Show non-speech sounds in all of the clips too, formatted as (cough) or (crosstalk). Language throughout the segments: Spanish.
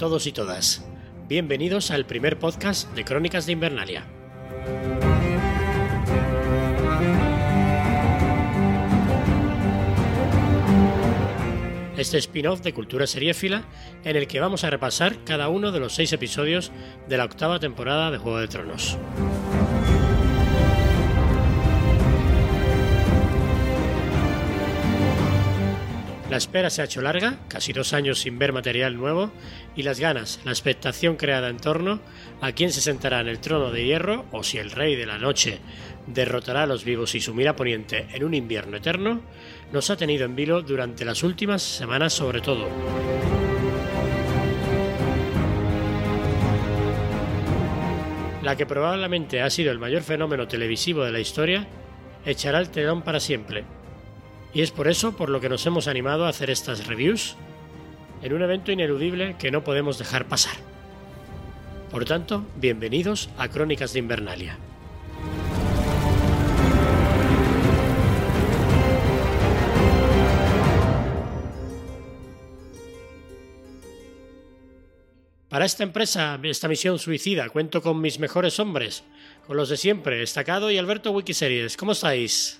todos y todas. Bienvenidos al primer podcast de Crónicas de Invernalia. Este spin-off de Cultura Seriéfila en el que vamos a repasar cada uno de los seis episodios de la octava temporada de Juego de Tronos. La espera se ha hecho larga, casi dos años sin ver material nuevo, y las ganas, la expectación creada en torno a quién se sentará en el trono de hierro o si el rey de la noche derrotará a los vivos y sumirá Poniente en un invierno eterno, nos ha tenido en vilo durante las últimas semanas sobre todo. La que probablemente ha sido el mayor fenómeno televisivo de la historia, echará el telón para siempre, y es por eso por lo que nos hemos animado a hacer estas reviews en un evento ineludible que no podemos dejar pasar. Por tanto, bienvenidos a Crónicas de Invernalia. Para esta empresa, esta misión suicida, cuento con mis mejores hombres, con los de siempre, Destacado y Alberto Wikiseries. ¿Cómo estáis?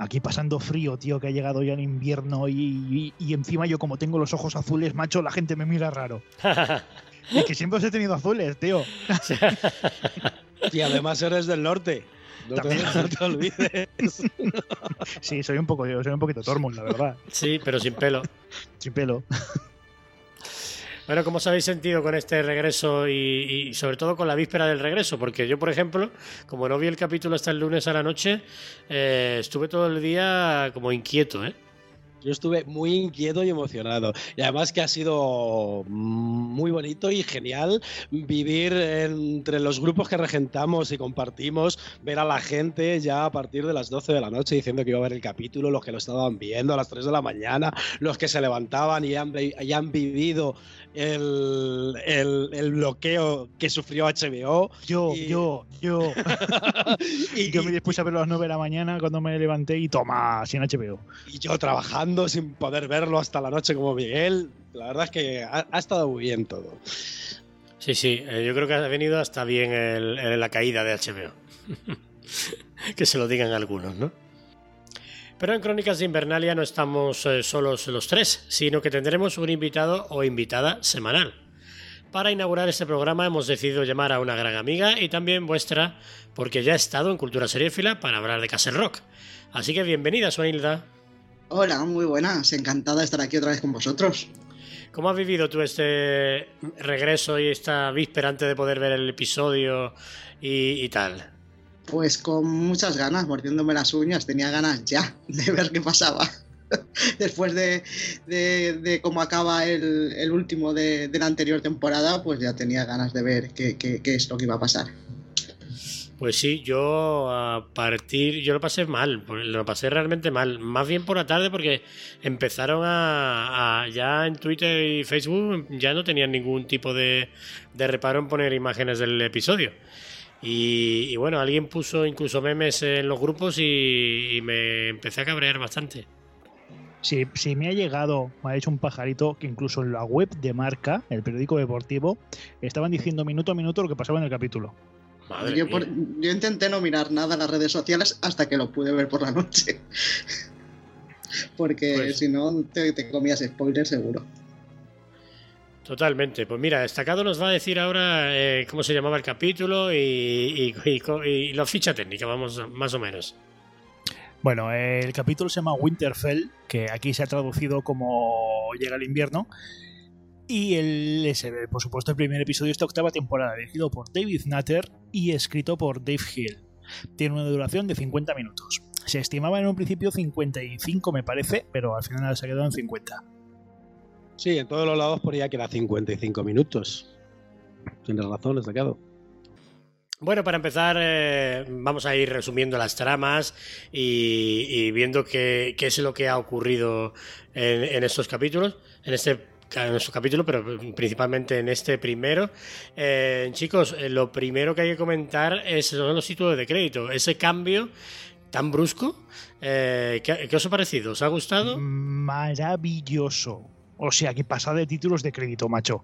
Aquí pasando frío, tío, que ha llegado ya el invierno y, encima yo como tengo los ojos azules, macho, la gente me mira raro. (laughs) y que siempre os he tenido azules, tío. (laughs) y además eres del norte. No te, olvides. sí, soy un poco, soy un poquito Tormund, la verdad. Sí, pero sin pelo. Sin pelo. Bueno, ¿cómo os habéis sentido con este regreso y, sobre todo con la víspera del regreso? Porque yo, por ejemplo, como no vi el capítulo hasta el lunes a la noche, eh, estuve todo el día como inquieto, ¿eh? Yo estuve muy inquieto y emocionado. Y además que ha sido muy bonito y genial vivir entre los grupos que regentamos y compartimos, ver a la gente ya a partir de las 12 de la noche diciendo que iba a ver el capítulo, los que lo estaban viendo a las 3 de la mañana, los que se levantaban y han, y han vivido el, el, bloqueo que sufrió HBO. Yo, yo, yo. y yo (laughs) me dispuse a verlo a las 9 de la mañana cuando me levanté y toma, sin HBO. Y yo trabajando sin poder verlo hasta la noche como Miguel. La verdad es que ha, estado muy bien todo. Sí, sí, eh, yo creo que ha venido hasta bien la caída de HBO. (laughs) que se lo digan algunos, ¿no? Pero en Crónicas de Invernalia no estamos eh, solos los tres, sino que tendremos un invitado o invitada semanal. Para inaugurar este programa hemos decidido llamar a una gran amiga y también vuestra, porque ya ha estado en Cultura Seriéfila para hablar de Castle Rock. Así que bienvenida, Suanilda. Hola, muy buenas, encantada de estar aquí otra vez con vosotros. ¿Cómo has vivido tú este regreso y esta víspera antes de poder ver el episodio y tal? Pues con muchas ganas, mordiéndome las uñas, tenía ganas ya de ver qué pasaba. (laughs) Después de, cómo acaba el, último de, la anterior temporada, pues ya tenía ganas de ver qué, es lo que iba a pasar. Pues sí, yo a partir, yo lo pasé mal, lo pasé realmente mal, más bien por la tarde porque empezaron a, ya en Twitter y Facebook ya no tenían ningún tipo de, de reparo en poner imágenes del episodio. Y, bueno, alguien puso incluso memes en los grupos y, me empecé a cabrear bastante. Sí, sí, me ha llegado, me ha hecho un pajarito que incluso en la web de marca, el periódico deportivo, estaban diciendo minuto a minuto lo que pasaba en el capítulo. Yo, intenté no mirar nada en las redes sociales hasta que lo pude ver por la noche. (laughs) Porque pues si no, te, te comías spoiler seguro. Totalmente. Pues mira, destacado nos va a decir ahora eh, cómo se llamaba el capítulo y, la ficha técnica, vamos, más o menos. Bueno, el capítulo se llama Winterfell, que aquí se ha traducido como Llega el invierno. Y el, es, por supuesto, el primer episodio de esta octava temporada, dirigido por David Nutter y escrito por Dave Hill. Tiene una duración de 50 minutos. Se estimaba en un principio 55, me parece, pero al final se ha quedado en 50. Sí, en todos los lados ponía que era 55 minutos. Tienes razón, he sacado. Bueno, para empezar, eh, vamos a ir resumiendo las tramas y, viendo qué, es lo que ha ocurrido en, estos capítulos, en este en estos capítulos, pero principalmente en este primero. Eh, chicos, eh, lo primero que hay que comentar es, son los títulos de crédito. Ese cambio tan brusco, ¿qué, ¿qué os ha parecido? ¿Os ha gustado? Maravilloso. O sea, que pasa de títulos de crédito, macho.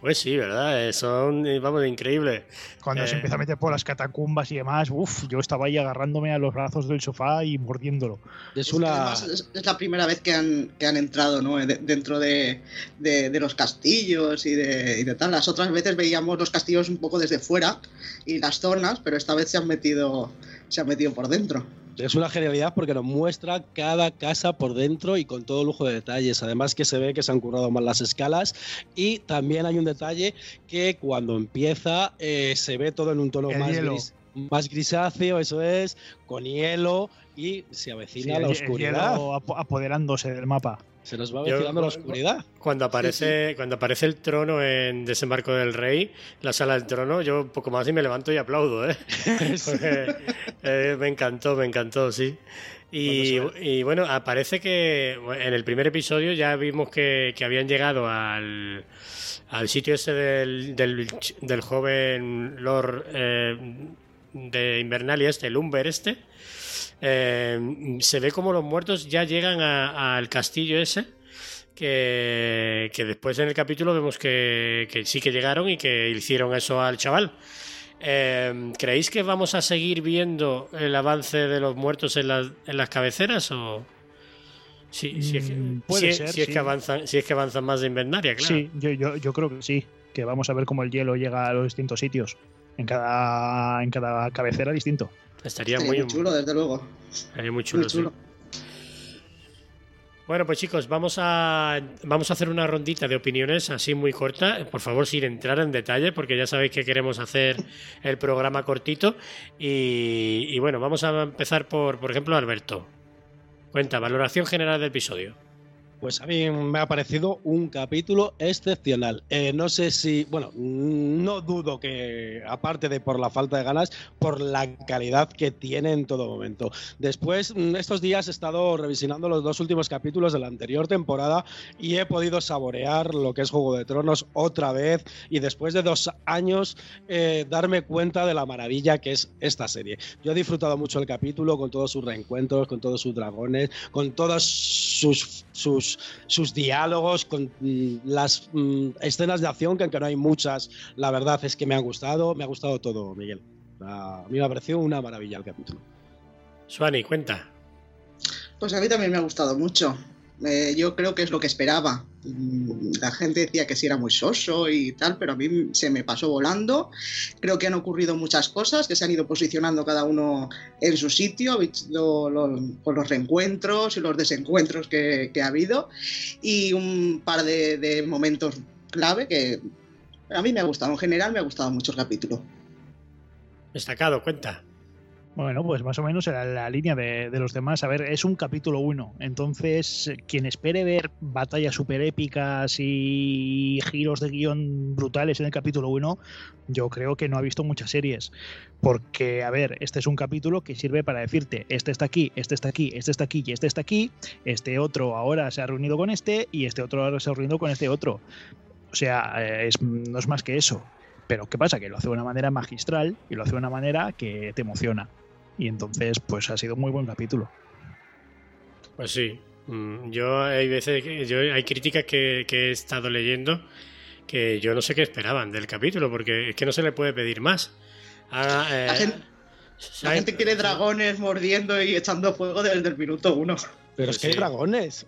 Pues sí, ¿verdad? Eh, son, eh, vamos, increíbles. Cuando se Eh. empieza a meter por las catacumbas y demás, uff, yo estaba ahí agarrándome a los brazos del sofá y mordiéndolo. Es Es que una. además es, es la primera vez que han, que han entrado ¿no? De- dentro de, de- de los castillos y de, y de tal. Las otras veces veíamos los castillos un poco desde fuera y las zonas, pero esta vez se han metido, se han metido por dentro. Es una genialidad porque nos muestra cada casa por dentro y con todo lujo de detalles. Además que se ve que se han currado más las escalas y también hay un detalle que cuando empieza eh, se ve todo en un tono El más, hielo. gris, más grisáceo, eso es, con hielo y se Sí, avecina el- la oscuridad. hielo apo- apoderándose del mapa. Se nos va avecinando la oscuridad. Cuando aparece, cuando aparece el trono en Desembarco del Rey, la sala del trono, yo un poco más y me levanto y aplaudo, ¿eh? (laughs) (laughs) Porque, eh, me encantó, me encantó, sí. Y, bueno, aparece que en el primer episodio ya vimos que, que habían llegado al, al sitio ese del, del, del joven Lord eh, de Invernalia, este, el Umber este. Eh, se ve como los muertos ya llegan al castillo ese que, que después en el capítulo vemos que, que sí que llegaron y que hicieron eso al chaval. Eh, ¿Creéis que vamos a seguir viendo el avance de los muertos en las, en las cabeceras o...? Sí, si es que, Mm, puede si- ser, si es sí. que avanzan, si es que avanzan más de Invernaria, claro. Sí, yo, yo, yo creo que sí, que vamos a ver cómo el hielo llega a los distintos sitios. En cada, en cada cabecera distinto. Estaría Estaría muy, muy chulo, desde luego. estaría muy chulo, Muy sí. chulo. Bueno, pues chicos, vamos a, vamos a hacer una rondita de opiniones así muy corta. Por favor, sin entrar en detalle, porque ya sabéis que queremos hacer el programa cortito. Y, y bueno, vamos a empezar por, por ejemplo, Alberto. Cuenta, valoración general del episodio. Pues a mí me ha parecido un capítulo excepcional. Eh, no sé si, bueno, no dudo que, aparte de por la falta de ganas, por la calidad que tiene en todo momento. Después, mm, estos días he estado revisionando los dos últimos capítulos de la anterior temporada y he podido saborear lo que es Juego de Tronos otra vez y después de dos años eh, darme cuenta de la maravilla que es esta serie. Yo he disfrutado mucho el capítulo con todos sus reencuentros, con todos sus dragones, con todas sus, sus, sus diálogos, con mm, las mm, escenas de acción, que aunque no hay muchas, la verdad es que me han gustado. Me ha gustado todo, Miguel. A mí me ha parecido una maravilla el capítulo. Suani, cuenta. Pues a mí también me ha gustado mucho. Eh, yo creo que es lo que esperaba. Mm, La gente decía que sí era muy soso y tal, pero a mí se me pasó volando. Creo que han ocurrido muchas cosas, que se han ido posicionando cada uno en su sitio, con los reencuentros y los desencuentros que, que ha habido, y un par de, de momentos clave que a mí me ha gustado. En general me ha gustado mucho el capítulo. Destacado, cuenta. Bueno, pues más o menos era la línea de, los demás. A ver, es un capítulo 1. Entonces, quien espere ver batallas super épicas y giros de guion brutales en el capítulo 1, yo creo que no ha visto muchas series. Porque, a ver, este es un capítulo que sirve para decirte, este está aquí, este está aquí, este está aquí y este está aquí. Este otro ahora se ha reunido con este y este otro ahora se ha reunido con este otro. O sea, eh, no es más que eso. Pero ¿qué pasa? Que lo hace de una manera magistral y lo hace de una manera que te emociona. Y entonces, pues ha sido muy buen capítulo. Pues sí. Mm, Yo hay veces que yo hay críticas que, que he estado leyendo que yo no sé qué esperaban del capítulo, porque es que no se le puede pedir más. Ah, eh, La gente- La ¿sabe? gente quiere dragones mordiendo y echando fuego desde el minuto uno. Pero Pues es que hay dragones.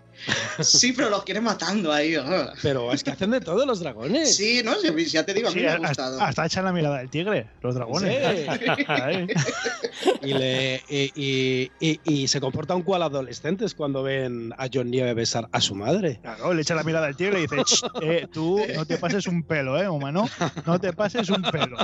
Sí, pero los quiere matando ahí. Pero es que hacen de todo los dragones. Sí, no, Sí, ya te digo, a mí Sí, me ha hasta, gustado. hasta echan la mirada del tigre, los dragones. Sí. (laughs) Y, le, y, y- y- y se comportan cual adolescentes cuando ven a John Nieve besar a su madre. Claro, le echa la mirada al tigre y dice, "Ch, eh, tú no te pases un pelo, ¿eh, humano? No te pases un pelo.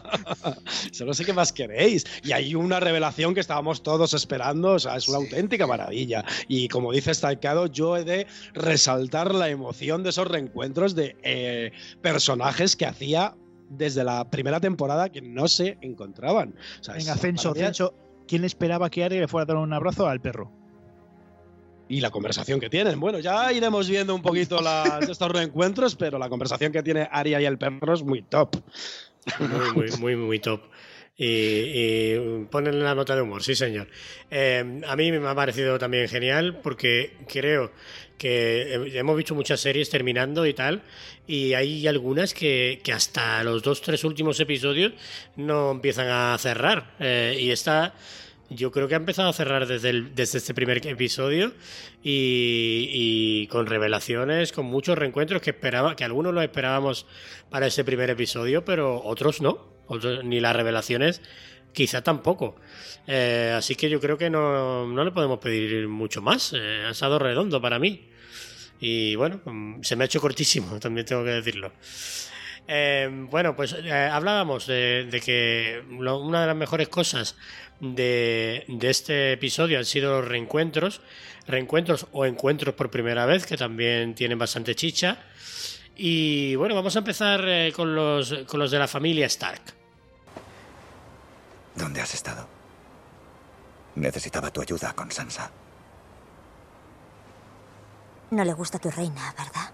Yo no sé qué más queréis. Y hay una revelación que estábamos todos esperando. O sea, es una auténtica maravilla. Y como dice Stalkado, yo he de resaltar la emoción de esos reencuentros de eh, personajes que hacía desde la primera temporada que no se encontraban. O sea, Venga, Censo, Censo. ¿Quién esperaba que Ari le fuera a dar un abrazo al perro? Y la conversación que tienen. Bueno, ya iremos viendo un poquito las- (laughs) estos reencuentros, pero la conversación que tiene Aria y el perro es muy top. Muy, muy, muy, muy top. Y, y ponen la nota de humor, sí señor. Eh, a mí me ha parecido también genial porque creo que hemos visto muchas series terminando y tal, y hay algunas que, que hasta los dos, tres últimos episodios no empiezan a cerrar. Eh, y esta yo creo que ha empezado a cerrar desde, desde este primer episodio y, y, con revelaciones, con muchos reencuentros que esperaba, que algunos los esperábamos para ese primer episodio, pero otros no, otros, ni las revelaciones quizá tampoco. Eh, así que yo creo que no, no, le podemos pedir mucho más. Eh, ha estado redondo para mí. Y bueno, se me ha hecho cortísimo, (laughs) también tengo que decirlo. Eh, bueno, pues eh, hablábamos de, que una de las mejores cosas de, de, este episodio han sido los reencuentros, reencuentros o encuentros por primera vez, que también tienen bastante chicha. Y bueno, vamos a empezar eh, con, los, con los de la familia Stark. ¿Dónde has estado? Necesitaba tu ayuda con Sansa. No le gusta tu reina, ¿verdad?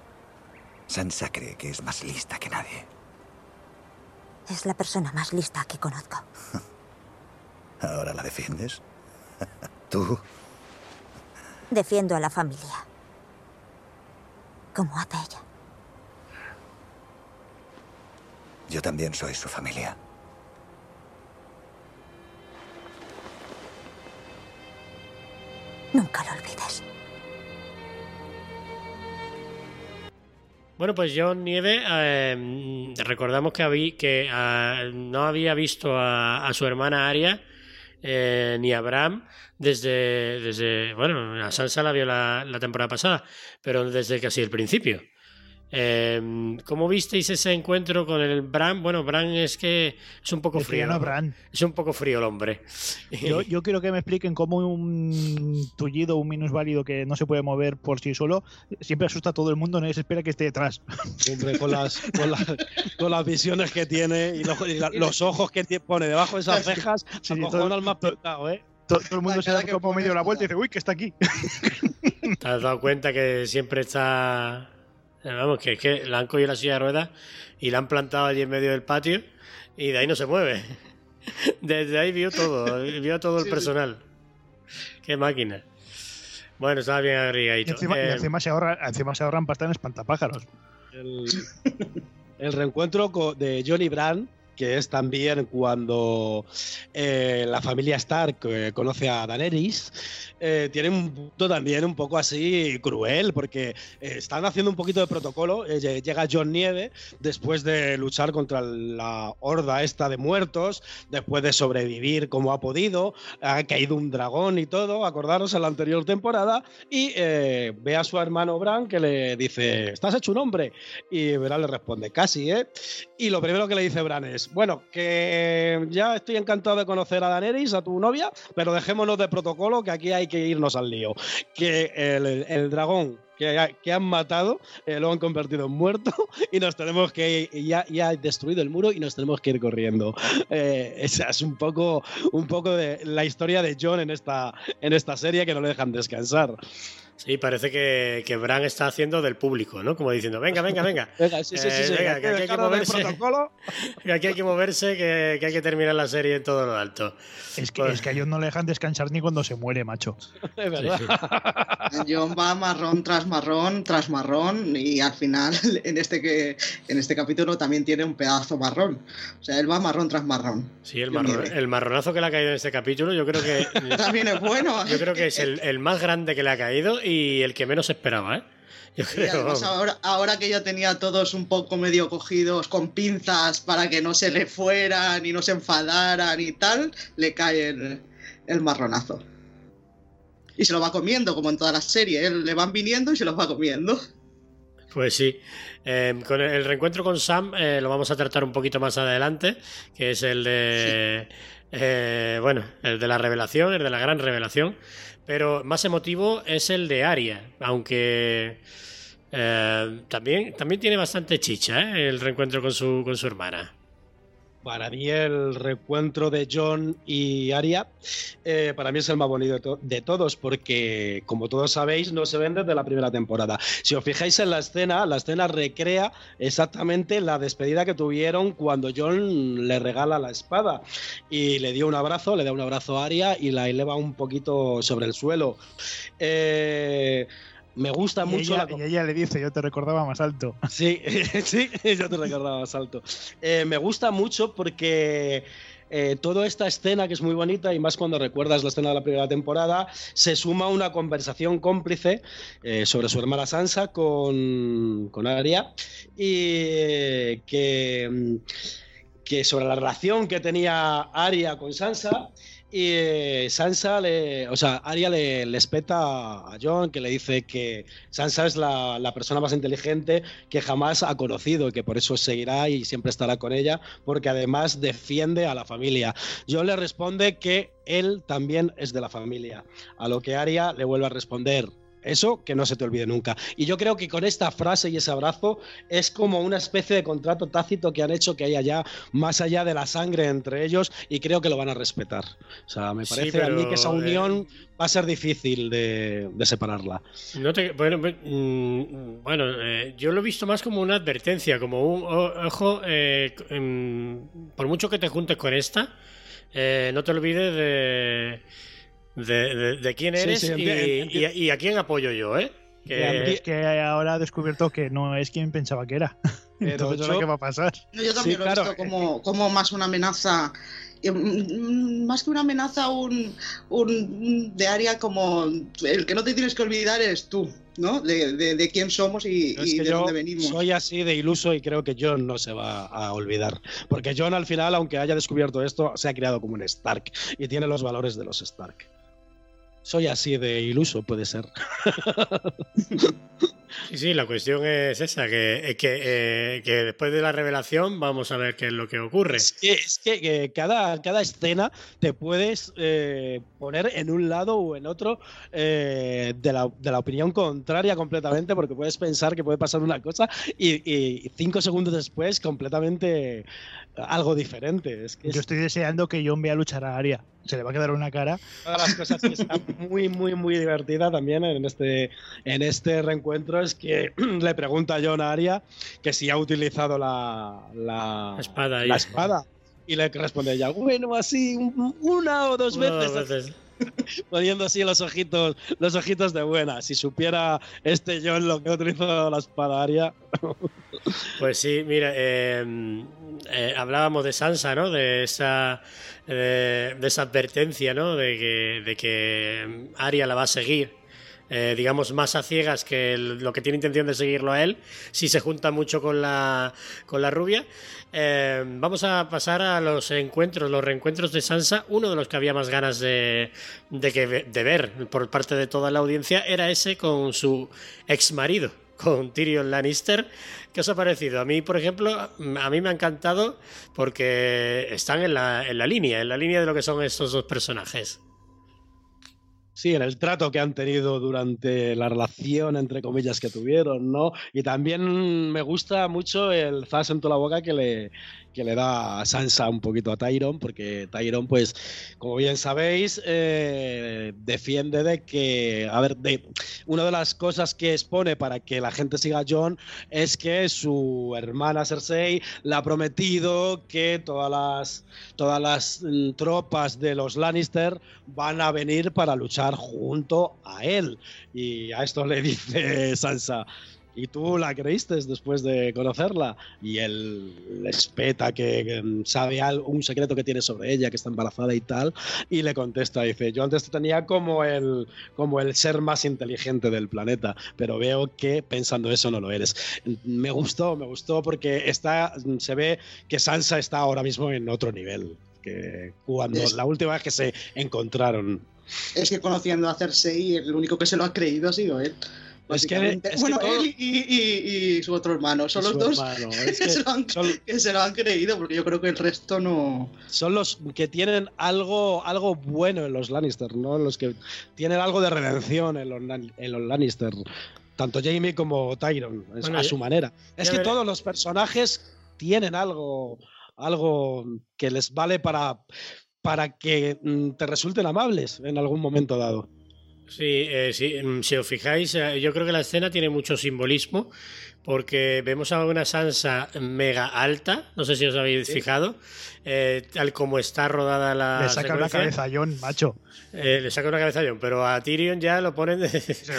Sansa cree que es más lista que nadie. Es la persona más lista que conozco. (laughs) ¿Ahora la defiendes? (laughs) ¿Tú? Defiendo a la familia. Como hace ella. Yo también soy su familia. Nunca lo olvides. Bueno, pues John Nieve, eh, recordamos que, habí, que eh, no había visto a, a su hermana Aria eh, ni a Bram desde, desde, bueno, a Sansa la vio la, la temporada pasada, pero desde casi el principio. Eh, ¿Cómo visteis ese encuentro con el Bran? Bueno, Bran es que es un poco frío. No, Bran. Es un poco frío el hombre. Yo, (laughs) yo, quiero que me expliquen cómo un tullido, un minusválido que no se puede mover por sí solo, siempre asusta a todo el mundo, nadie se espera que esté detrás. Hombre, con las, con, la, con las visiones que tiene y los, y la, los ojos que pone debajo de esas cejas, sí, todo, al más pintado, ¿eh? Todo, todo, el mundo se da como medio la vuelta y dice, uy, que está aquí. ¿Te has dado cuenta que siempre está Vamos, que es que la han cogido la silla de ruedas y la han plantado allí en medio del patio y de ahí no se mueve. (laughs) Desde ahí vio todo, vio todo el personal. Qué máquina. Bueno, estaba bien agregadito. Y encima, eh, y encima, se, ahorra, encima se ahorran pasta en espantapájaros. El, el reencuentro de Johnny Brand que es también cuando eh, la familia Stark eh, conoce a Daenerys, eh, tiene un punto también un poco así cruel, porque están haciendo un poquito de protocolo. llega John Nieve después de luchar contra la horda esta de muertos, después de sobrevivir como ha podido, ha caído un dragón y todo, acordaros en la anterior temporada, y ve a su hermano Bran que le dice, ¿estás hecho un hombre? Y Bran le responde, casi, ¿eh? Y lo primero que le dice Bran es, bueno, que ya estoy encantado de conocer a Daenerys, a tu novia, pero dejémonos de protocolo, que aquí hay que irnos al lío. Que el, el dragón que, que, han matado eh, lo han convertido en muerto (laughs) y nos tenemos que ir, ya, ya ha destruido el muro y nos tenemos que ir corriendo. Eh, esa es un poco, un poco de la historia de John en esta, en esta serie que no le dejan descansar. Sí, parece que, que Bran está haciendo del público, ¿no? Como diciendo, venga, venga, venga. (laughs) venga, sí, sí, sí, sí, eh, venga que, aquí hay que moverse. (laughs) Que aquí hay que moverse, que, que, hay que terminar la serie en todo lo alto. Es que, pues... es que a John no le dejan descansar ni cuando se muere, macho. (laughs) Es verdad. Sí, sí. John va marrón tras marrón tras marrón y al final en este que en este capítulo también tiene un pedazo marrón. O sea, él va marrón tras marrón. Sí, el, marrón, el marronazo que le ha caído en este capítulo, yo creo que también es bueno. Yo creo que es el, el más grande que le ha caído y el que menos esperaba, ¿eh? Yo creo. Y además, ahora, ahora, que ya tenía todos un poco medio cogidos con pinzas para que no se le fueran y no se enfadaran y tal, le cae el, el marronazo. Y se lo va comiendo, como en toda la serie. ¿eh? Le van viniendo y se los va comiendo. Pues sí. Eh, con el, el, reencuentro con Sam eh, lo vamos a tratar un poquito más adelante, que es el de. Sí. Eh, bueno, el de la revelación, el de la gran revelación. Pero más emotivo es el de Aria, aunque eh, también, también tiene bastante chicha ¿eh? el reencuentro con su, con su hermana. Para mí el reencuentro de John y Arya, eh, para mí es el más bonito de, de todos, porque como todos sabéis, no se ven desde la primera temporada. Si os fijáis en la escena, la escena recrea exactamente la despedida que tuvieron cuando John le regala la espada y le dio un abrazo, le da un abrazo a Arya y la eleva un poquito sobre el suelo. Eh, me gusta Y mucho ella, la y ella le dice, yo te recordaba más alto. (laughs) Sí, (laughs) sí, yo te recordaba salto. Eh, me gusta mucho porque eh, toda esta escena, que es muy bonita, y más cuando recuerdas la escena de la primera temporada, se suma una conversación cómplice eh, sobre su hermana Sansa con, con Arya y que, mm, que sobre la relación que tenía Arya con Sansa. Y eh, Sansa, le, o sea, Arya le, le espeta a John, que le dice que Sansa es la, persona más inteligente que jamás ha conocido y que por eso seguirá y siempre estará con ella, porque además defiende a la familia. John le responde que él también es de la familia, a lo que Arya le vuelve a responder. Eso que no se te olvide nunca. Y yo creo que con esta frase y ese abrazo es como una especie de contrato tácito que han hecho que haya ya más allá de la sangre entre ellos y creo que lo van a respetar. O sea, me Sí, parece a mí que esa eh, unión va a ser difícil de, de separarla. No te- bueno, mm, bueno eh, yo lo he visto más como una advertencia, como un ojo, eh, em, por mucho que te juntes con esta, eh, no te olvides de, de, de- de quién eres sí, y, a- y a quién apoyo yo, ¿eh? Que- Es que ahora ha descubierto que no es quien pensaba que era. (laughs) Pero Entonces, ¿ahora yo- qué va a pasar? No, Yo también Sí, lo he claro. visto como, como más una amenaza. eh, mm, Más que una amenaza, un, un- de área como el que no te tienes que olvidar eres tú, ¿no? De, de- de quién somos y, Es y de dónde venimos. soy así de iluso y creo que John no se va a olvidar. Porque John al final, aunque haya descubierto esto, se ha criado como un Stark y tiene los valores de los Stark. Soy así de iluso, puede ser. Sí, sí, la cuestión es esa, que, que, eh, que después de la revelación vamos a ver qué es lo que ocurre. Es que, es que, cada, cada escena te puedes eh, poner en un lado o en otro eh, de, la, de la opinión contraria completamente, porque puedes pensar que puede pasar una cosa y, y cinco segundos después completamente algo diferente. Es que es Yo estoy deseando que John vea luchar a Arya. Se le va a quedar una cara. una de las cosas que está muy, muy, muy divertida también en este, en este reencuentro es que (clears throat) le pregunta a John a Arya que si ha utilizado la, la, La espada. la espada. Y le responde ella, bueno, así un- una o dos Una veces, dos veces. (laughs) poniendo así los ojitos, los ojitos de buena. Si supiera este John lo que ha utilizado la espada Arya, Pues sí, mira, eh, eh, hablábamos de Sansa, ¿no? De esa, de, de esa advertencia, ¿no? De que, de que Arya la va a seguir, eh, digamos, más a ciegas que lo que tiene intención de seguirlo a él, si se junta mucho con la, con la rubia. Eh, vamos a pasar a los encuentros, los reencuentros de Sansa. Uno de los que había más ganas de, de, que, de ver por parte de toda la audiencia era ese con su ex marido, con Tyrion Lannister. ¿Qué os ha parecido? A mí, por ejemplo, a mí me ha encantado porque están en la, en la línea, en la línea de lo que son estos dos personajes. sí, en el trato que han tenido durante la relación, entre comillas, que tuvieron, ¿no? Y también me gusta mucho el zas en toda la boca que le, que le da Sansa un poquito a Tyron, porque Tyron, pues, como bien sabéis, eh, defiende de que, a ver, de, una de las cosas que expone para que la gente siga a John es que su hermana Cersei le ha prometido que todas las, todas las mm, tropas de los Lannister van a venir para luchar junto a él. Y a esto le (laughs) dice Sansa. ¿Y tú la creíste después de conocerla? Y él espeta que, sabe algo, un secreto que tiene sobre ella, que está embarazada y tal. Y le contesta, dice, yo antes te tenía como el, como el ser más inteligente del planeta, pero veo que pensando eso no lo eres. Me gustó, me gustó porque está, se ve que Sansa está ahora mismo en otro nivel. Que cuando Es- la última vez que se encontraron. Es que conociendo a Cersei, el único que se lo ha creído ha sido él. Es que- básicamente. es que bueno, todo- él y, y- y su otro hermano. Son los dos hermano, (laughs) que, es que se lo han, son- que se lo han creído, porque yo creo que el resto no. son los que tienen algo, algo bueno en los Lannister, ¿no? Los que tienen algo de redención en los, en los Lannister. Tanto Jamie como Tyron, es- Bueno, a su manera. Es que veré- todos los personajes tienen algo, algo que les vale para, para que mm, te resulten amables en algún momento dado. Sí, eh, sí, mm, si os fijáis, eh, yo creo que la escena tiene mucho simbolismo porque vemos a una Sansa mega alta, no sé si os habéis fijado, eh, tal como está rodada la. Le saca una cabeza a John, macho. Eh, le saca una cabeza a John, pero a Tyrion ya lo ponen. De,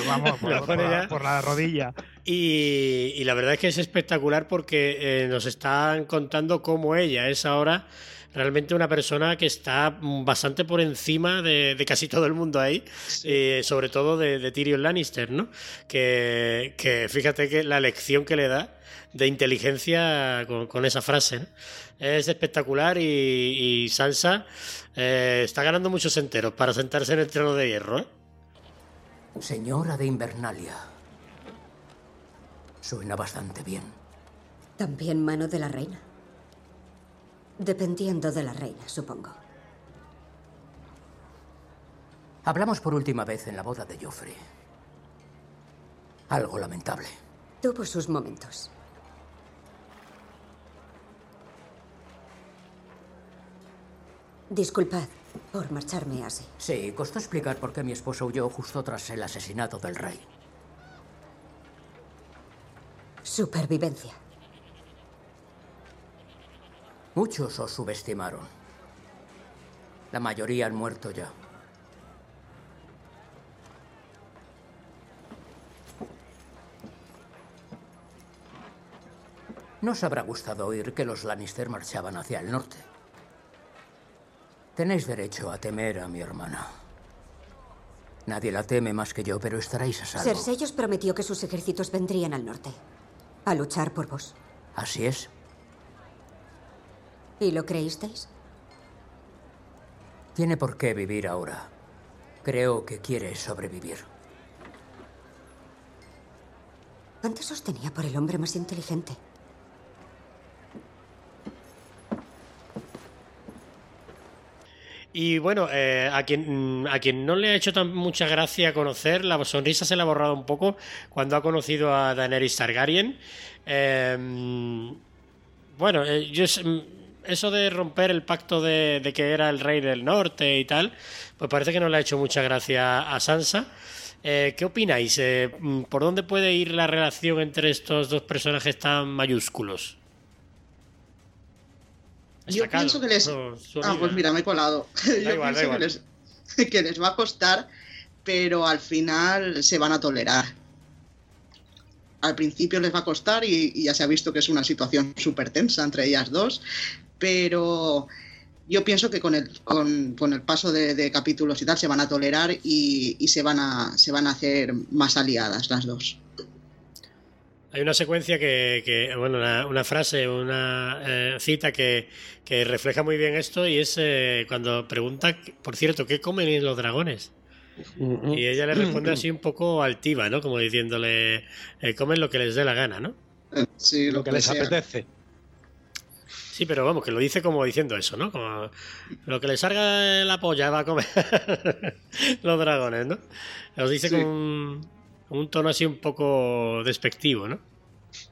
vamos, (laughs) por, por, la, por, la, rodilla. Y, y, la verdad es que es espectacular porque nos están contando cómo ella es ahora realmente una persona que está bastante por encima de, de casi todo el mundo ahí, eh, sobre todo de, de, Tyrion Lannister, ¿no? Que, que, fíjate que la lección que le da de inteligencia con, con esa frase ¿no? es espectacular y, y Sansa eh, está ganando muchos enteros para sentarse en el trono de hierro. ¿eh? Señora de Invernalia. Suena bastante bien. También mano de la reina. Dependiendo de la reina, supongo. Hablamos por última vez en la boda de Joffrey. Algo lamentable. Tuvo sus momentos. Disculpad por marcharme así. Sí, costó explicar por qué mi esposo huyó justo tras el asesinato del rey. Supervivencia. Muchos os subestimaron. La mayoría han muerto ya. No os habrá gustado oír que los Lannister marchaban hacia el norte. Tenéis derecho a temer a mi hermana. Nadie la teme más que yo, pero estaréis a salvo. Cersei os prometió que sus ejércitos vendrían al norte. A luchar por vos. Así es. ¿Y lo creísteis? Tiene por qué vivir ahora. Creo que quiere sobrevivir. Antes os tenía por el hombre más inteligente. Y bueno, eh, a, quien, a quien no le ha hecho tan mucha gracia conocer, la sonrisa se le ha borrado un poco cuando ha conocido a Daenerys Targaryen. Eh, bueno, eh, yo eso de romper el pacto de, de, que era el rey del norte y tal, pues parece que no le ha hecho mucha gracia a Sansa. Eh, ¿Qué opináis? Eh, ¿Por dónde puede ir la relación entre estos dos personajes tan mayúsculos? Yo pienso que les. ah, pues mira, me he colado. (laughs) Yo igual, pienso que les, (laughs) que les va a costar, pero al final se van a tolerar. Al principio les va a costar y, y ya se ha visto que es una situación súper tensa entre ellas dos, pero yo pienso que con el, con, con el paso de, de, capítulos y tal se van a tolerar y, y, se, van a, se van a hacer más aliadas las dos. Hay una secuencia que, que bueno, una, una, frase, una eh, cita que, que, refleja muy bien esto y es eh, cuando pregunta, por cierto, ¿qué comen los dragones? Y ella le responde así un poco altiva, ¿no? Como diciéndole, eh, comen lo que les dé la gana, ¿no? Sí, lo, lo que, que les sea. apetece. Sí, pero vamos, que lo dice como diciendo eso, ¿no? Como lo que le salga la polla va a comer (laughs) los dragones, ¿no? Los dice sí. con un, un, tono así un poco despectivo, ¿no?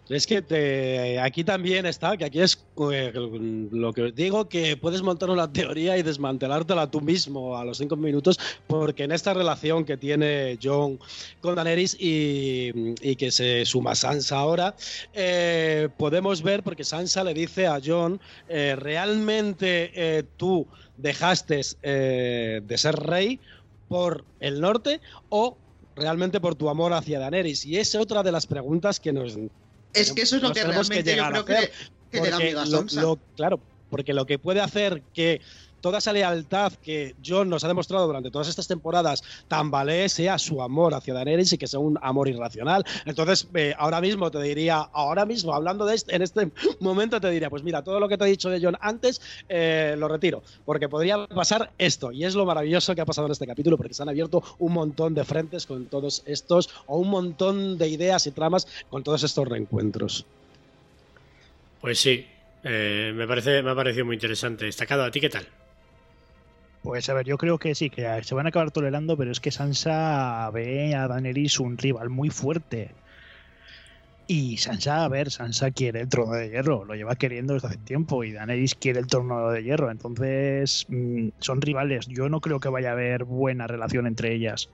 Es que te, aquí también está, que aquí es eh, lo que os digo, que puedes montar una teoría y desmantelártela tú mismo a los cinco minutos, porque en esta relación que tiene John con Daenerys y, y que se suma Sansa ahora, eh, podemos ver, porque Sansa le dice a John, eh, realmente tú dejaste de ser rey por el norte o realmente por tu amor hacia Daenerys. Y es otra de las preguntas que nos es que eso es lo que realmente que yo creo que, que le da. Lo, lo, claro, porque lo que puede hacer que toda esa lealtad que John nos ha demostrado durante todas estas temporadas tambalee sea su amor hacia Daenerys y que sea un amor irracional. Entonces, eh, ahora mismo te diría, ahora mismo, hablando de este, en este momento, te diría, pues mira, todo lo que te he dicho de John antes, eh, lo retiro, porque podría pasar esto. Y es lo maravilloso que ha pasado en este capítulo, porque se han abierto un montón de frentes con todos estos, o un montón de ideas y tramas con todos estos reencuentros. Pues sí, eh, me, parece, me ha parecido muy interesante. Destacado, ¿a ti qué tal? Pues a ver, yo creo que sí, que se van a acabar tolerando, pero es que Sansa ve a Daenerys un rival muy fuerte. Y Sansa, a ver, Sansa quiere el trono de hierro, lo lleva queriendo desde hace tiempo y Daenerys quiere el trono de hierro, entonces mm, son rivales. Yo no creo que vaya a haber buena relación entre ellas.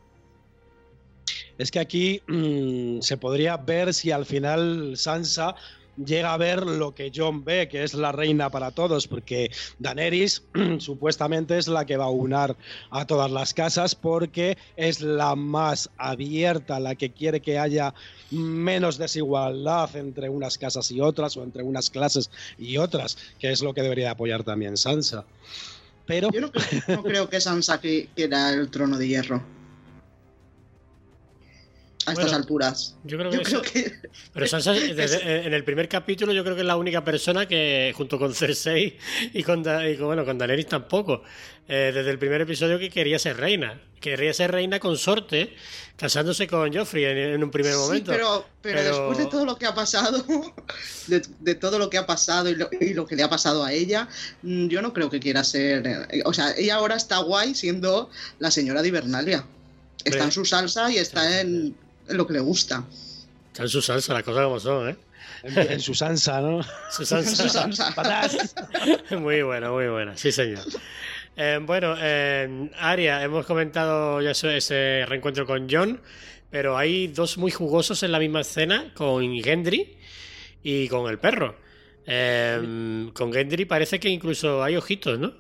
Es que aquí mm, se podría ver si al final Sansa llega a ver lo que John ve, que es la reina para todos, porque Daenerys (clears throat) supuestamente es la que va a unar a todas las casas porque es la más abierta, la que quiere que haya menos desigualdad entre unas casas y otras o entre unas clases y otras, que es lo que debería apoyar también Sansa. Pero Yo no creo, no creo que Sansa quiera el trono de hierro. A estas alturas. Yo creo que, Yo creo eso- que. Pero (laughs) Sansa, desde- en el primer capítulo, yo creo que es la única persona que, junto con Cersei y con, Da- y con, bueno, con Daenerys tampoco, eh, desde el primer episodio que quería ser reina. Quería ser reina consorte, casándose con Joffrey en, en un primer Sí, momento. pero, pero, Pero- después de todo lo que ha pasado, (laughs) de, de todo lo que ha pasado y lo, y lo que le ha pasado a ella, mm, yo no creo que quiera ser. eh, O sea, ella ahora está guay siendo la señora de Hibernalia. Está en su salsa y está en lo que le gusta. Está en su salsa, las cosas como son, ¿eh? en, en su Sansa, ¿no? (laughs) Su En su salsa. salsa. (laughs) Muy buena, muy buena, sí señor. Eh, bueno, eh, Aria, hemos comentado ya ese, ese reencuentro con John, pero hay dos muy jugosos en la misma escena, con Gendry y con el perro. Eh, con Gendry parece que incluso hay ojitos, ¿no?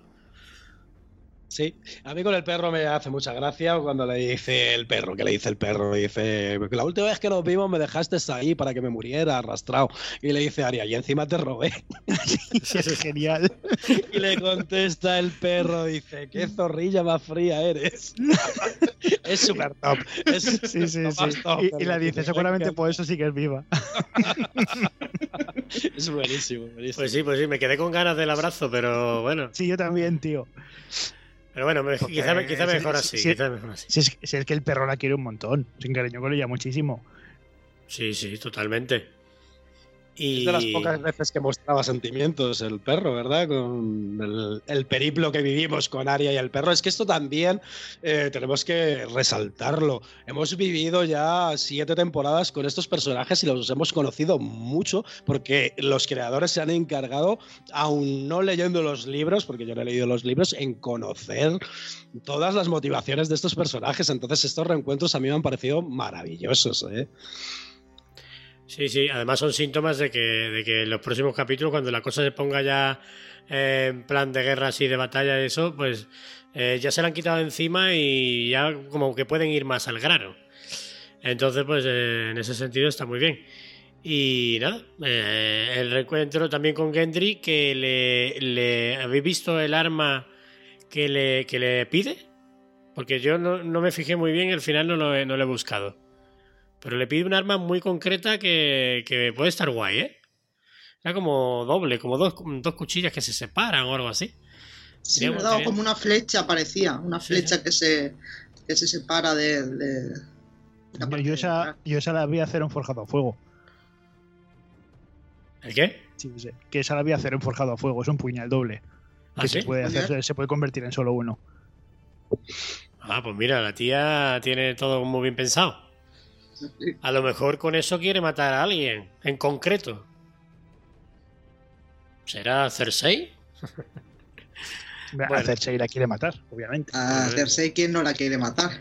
Sí, a mí con el perro me hace mucha gracia cuando le dice el perro, que le dice el perro, le dice, la última vez que nos vimos me dejaste ahí para que me muriera arrastrado. Y le dice Aria, y encima te robé. (laughs) es genial. (laughs) Y le contesta el perro, dice, qué zorrilla más fría eres. (laughs) es súper top. Es Sí, sí, lo sí. más top, Y, pero dice, me seguramente por eso sí que es viva. Es buenísimo, buenísimo. Pues sí, pues sí, me quedé con ganas del abrazo, pero bueno. Sí, yo también, tío. Pero bueno, Porque quizá, mejor así, quizá mejor así. Si es, si es que el perro la quiere un montón. Se encariñó con ella muchísimo. Sí, sí, totalmente. Y... Es de las pocas veces que mostraba sentimientos el perro, ¿verdad? Con el, el periplo que vivimos con Aria y el perro. Es que esto también eh, tenemos que resaltarlo. Hemos vivido ya siete temporadas con estos personajes y los hemos conocido mucho porque los creadores se han encargado, aún no leyendo los libros, porque yo no he leído los libros, en conocer todas las motivaciones de estos personajes. Entonces estos reencuentros a mí me han parecido maravillosos. ¿eh? Sí, sí, además son síntomas de que, de que en los próximos capítulos, cuando la cosa se ponga ya eh, en plan de guerra así, de batalla y eso, pues eh, ya se la han quitado encima y ya como que pueden ir más al grano. Entonces, pues eh, en ese sentido está muy bien. Y nada, el reencuentro también con Gendry, que le, le... ¿Habéis visto el arma que le, que le pide? Porque yo no, no me fijé muy bien, al final no lo no lo he buscado. Pero le pide un arma muy concreta que, que puede estar guay, ¿eh? Era como doble, como dos, dos cuchillas que se separan o algo así. Sí, Tenía- ¿verdad? Como una flecha parecía, una Sí, flecha sí. que se que se separa de, de- de la Yo, esa, yo esa la voy a hacer en forjado a fuego. ¿El qué? Sí, sí. Que esa la voy a hacer en forjado a fuego. Es un puñal doble. ¿Ah, que sí? se, puede hacer, se puede convertir en solo uno. Ah, pues mira, la tía tiene todo muy bien pensado. A lo mejor con eso quiere matar a alguien, en concreto. ¿Será Cersei? (laughs) Bueno. A Cersei la quiere matar, obviamente. A Cersei, ¿quién no la quiere matar?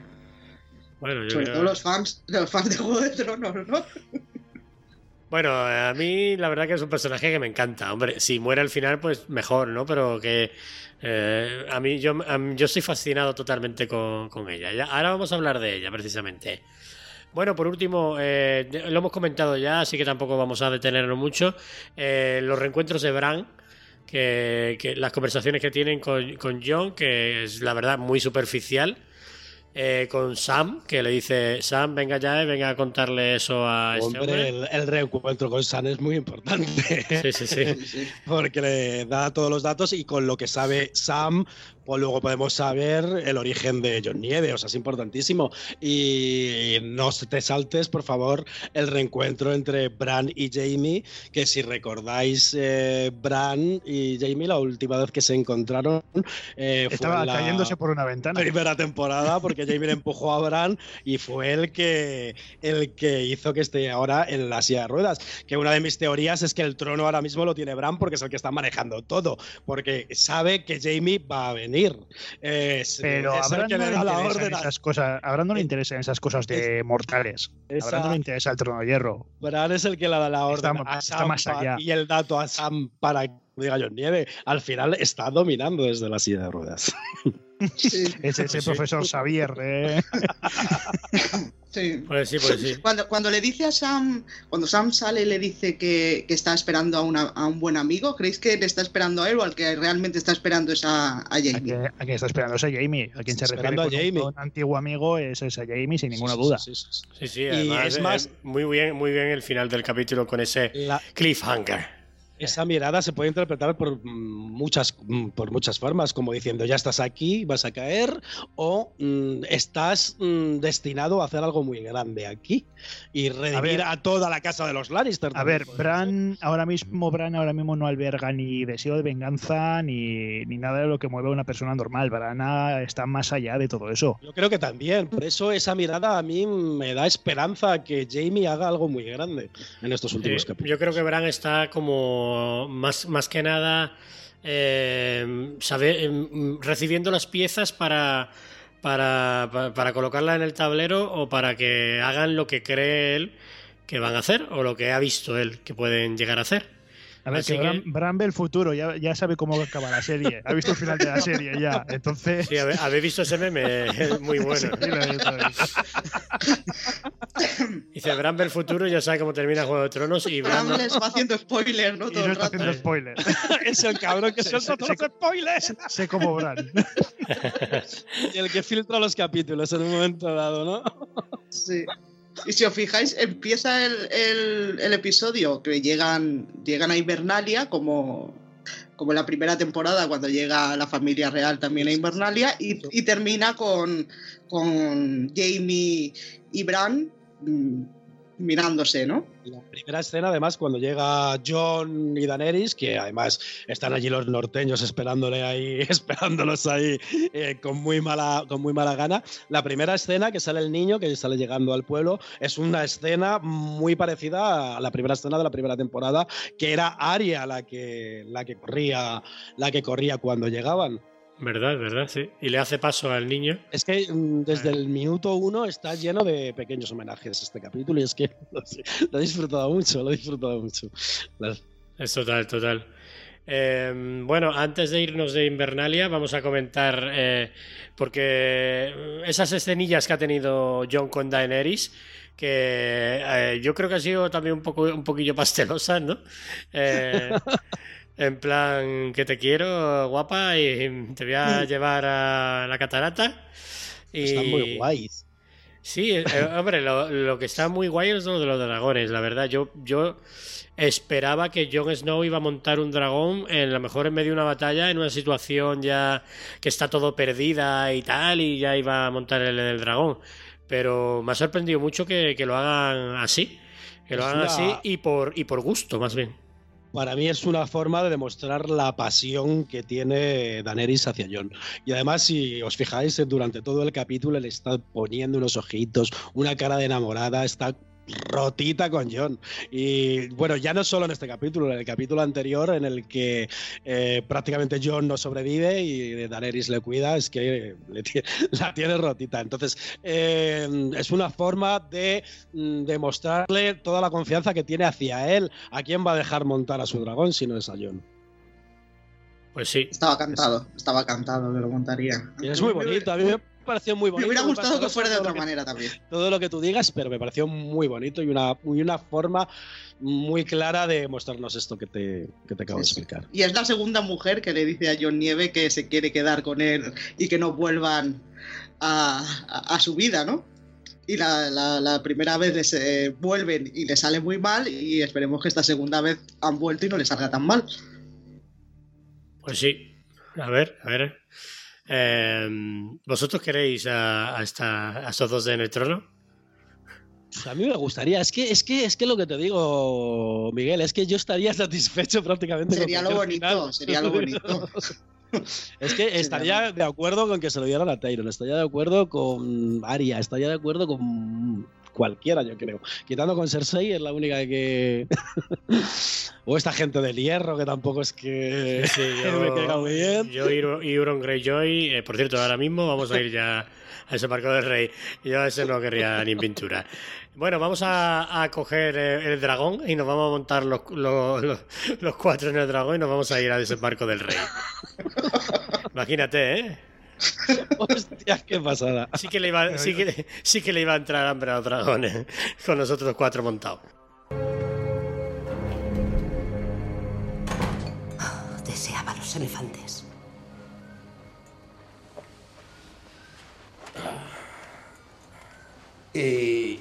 Bueno, yo Sobre creo- todo los fans, los fans de Juego de Tronos, ¿no? (laughs) Bueno, a mí la verdad que es un personaje que me encanta. Hombre, si muere al final, pues mejor, ¿no? Pero que eh, a mí yo, a mí- yo estoy fascinado totalmente con, con ella. Ya- ahora vamos a hablar de ella, precisamente. Bueno, por último, eh, lo hemos comentado ya, así que tampoco vamos a detenernos mucho. Eh, los reencuentros de Bran, que, que las conversaciones que tienen con, con John, que es la verdad muy superficial. Eh, con Sam, que le dice, Sam, venga ya, eh, venga a contarle eso a este Hombre, hombre. el, el reencuentro con San es muy importante. Sí, (laughs) sí. Sí. Porque le da todos los datos y con lo que sabe Sam pues luego podemos saber el origen de John Nieve, o sea, es importantísimo. Y no te saltes, por favor, el reencuentro entre Bran y Jamie, que si recordáis, eh, Bran y Jamie, la última vez que se encontraron, eh, estaba fue en la cayéndose por una ventana. Primera temporada, porque Jamie le empujó a Bran y fue el que, el que hizo que esté ahora en la silla de ruedas. Que una de mis teorías es que el trono ahora mismo lo tiene Bran porque es el que está manejando todo, porque sabe que Jamie va a venir. Es, Pero es a que no le da la interesan orden a- esas cosas. A Bran no le interesan esas cosas de mortales. A Esa- Bran no le interesa el trono de hierro. Bran es el que le da la orden Está- a más allá. y el dato a Sam para que diga John Nieve. Al final está dominando desde la silla de ruedas. (laughs) Sí, Es ese Sí. profesor Xavier. ¿eh? (laughs) sí. Pues sí, pues sí. Cuando, cuando le dice a Sam, cuando Sam sale y le dice que, que está esperando a, una- a un buen amigo, ¿creéis que le está esperando a él o al que realmente está esperando es a, a ¿A Jamie? a quién está esperando? Es a Jamie. A quien se Está refiere esperando a con un- Jamie. un antiguo amigo es, es a Jamie, sin ninguna Sí, sí, duda. sí, sí, sí. Sí, sí, Y además, es eh, más- muy bien, muy bien el final del capítulo con ese La- cliffhanger. Esa mirada se puede interpretar por muchas, mm, por muchas formas, como diciendo ya estás aquí, vas a caer, o mm, estás mm, destinado a hacer algo muy grande aquí y redimir ver. a, toda la casa de los Lannister. A ver, Bran ahora mismo, Bran ahora mismo no alberga ni deseo de venganza ni, ni nada de lo que mueve a una persona normal. Bran está más allá de todo eso. Yo creo que también, por eso esa mirada a mí me da esperanza que Jamie haga algo muy grande en estos últimos Eh, capítulos. yo creo que Bran está como más, más que nada eh, sabe- em, recibiendo las piezas para, para, pa- para colocarla en el tablero o para que hagan lo que cree él que van a hacer o lo que ha visto él que pueden llegar a hacer. A ver, Así que ve el futuro, ya, ya sabe cómo acaba la serie. Ha visto el final de la serie ya. Entonces. Sí, habéis visto ese meme, es muy bueno. Sí, lo he visto, lo he visto. Dice, Bran ve el futuro y ya sabe cómo termina Juego de Tronos y no- les va haciendo spoilers, ¿no? Y Todo no el está rato. haciendo spoiler. (laughs) es el cabrón que se- todos los spoilers sé como Bran. (laughs) y el que filtra los capítulos en un momento dado, ¿no? Sí. Y si os fijáis, empieza el, el- episodio que llegan, llegan a Invernalia, como, como en la primera temporada, cuando llega la familia real también a Invernalia, y, y termina con, con Jamie y Bran mm, mirándose, ¿no? La primera escena, además, cuando llega John y Daenerys, que además están allí los norteños esperándole ahí, (laughs) esperándolos ahí eh, con, muy mala, con muy mala gana. La primera escena que sale el niño, que sale llegando al pueblo, es una escena muy parecida a la primera escena de la primera temporada, que era Arya la que, la que corría, la que corría cuando llegaban. ¿Verdad, verdad? Sí. Y le hace paso al niño. Es que mm, desde el minuto uno está lleno de pequeños homenajes este capítulo y es que (laughs) no sé, lo he disfrutado mucho, lo he disfrutado mucho. Es total, total. Eh, bueno, antes de irnos de Invernalia, vamos a comentar, eh, porque esas escenillas que ha tenido John con Daenerys, que eh, yo creo que ha sido también un, poco, un poquillo pastelosas, ¿no? (laughs) Eh, en plan, que te quiero, guapa, y te voy a llevar a la catarata. Y... Están muy guays. Sí, eh, hombre, lo, lo que está muy guay es lo de los dragones, la verdad. Yo, yo esperaba que Jon Snow iba a montar un dragón, en lo mejor en medio de una batalla, en una situación ya que está todo perdida y tal, y ya iba a montar el, el dragón. Pero me ha sorprendido mucho que, que lo hagan así, que lo hagan una- así y por, y por gusto, más bien. Para mí es una forma de demostrar la pasión que tiene Daenerys hacia Jon. Y además, si os fijáis, durante todo el capítulo le está poniendo unos ojitos, una cara de enamorada, está rotita con Jon. Y bueno, ya no solo en este capítulo, en el capítulo anterior en el que eh, prácticamente Jon no sobrevive y Daenerys le cuida, es que le (laughs) la tiene rotita. Entonces, eh, es una forma de mm, demostrarle toda la confianza que tiene hacia él. ¿A quién va a dejar montar a su dragón si no es a Jon? Pues sí. Estaba cantado, estaba cantado que lo montaría. Y es muy bonito, a mí me pareció muy Me hubiera muy gustado que fuera de todo otra lo que- manera también. Todo lo que tú digas, pero me pareció muy bonito y una, y una forma muy clara de mostrarnos esto que te, que te acabo de Sí, explicar. Y es la segunda mujer que le dice a John Nieve que se quiere quedar con él y que no vuelvan a, a- a su vida, ¿no? Y la, la- la primera vez les eh, vuelven y les sale muy mal y esperemos que esta segunda vez han vuelto y no les salga tan mal. Pues sí. A ver, a ver. Eh, ¿Vosotros queréis a, a esta- a estos dos en el trono? A mí me gustaría, es que, es que, es que lo que te digo, Miguel, es que yo estaría satisfecho prácticamente con Sería lo bonito, final. sería lo bonito. (laughs) Es que estaría de acuerdo con que se lo dieran a Tyron, estaría de acuerdo con Arya, estaría de acuerdo con cualquiera, yo creo. Quitando con Cersei, es la única que. (laughs) o esta gente del hierro, que tampoco es que Sí, (laughs) me caiga muy bien. Yo y Euron- Greyjoy, eh, por cierto, ahora mismo vamos a ir ya a ese barco del rey. Yo a ese no querría ni en pintura. Bueno, vamos a, a coger eh, el dragón y nos vamos a montar los, los, los- los cuatro en el dragón y nos vamos a ir a ese barco del rey. Imagínate, ¿eh? (laughs) Hostia, qué pasada. Sí que le iba, sí que, sí que le iba a entrar hambre a los dragones con nosotros cuatro montados. Deseaba los elefantes. ¿Y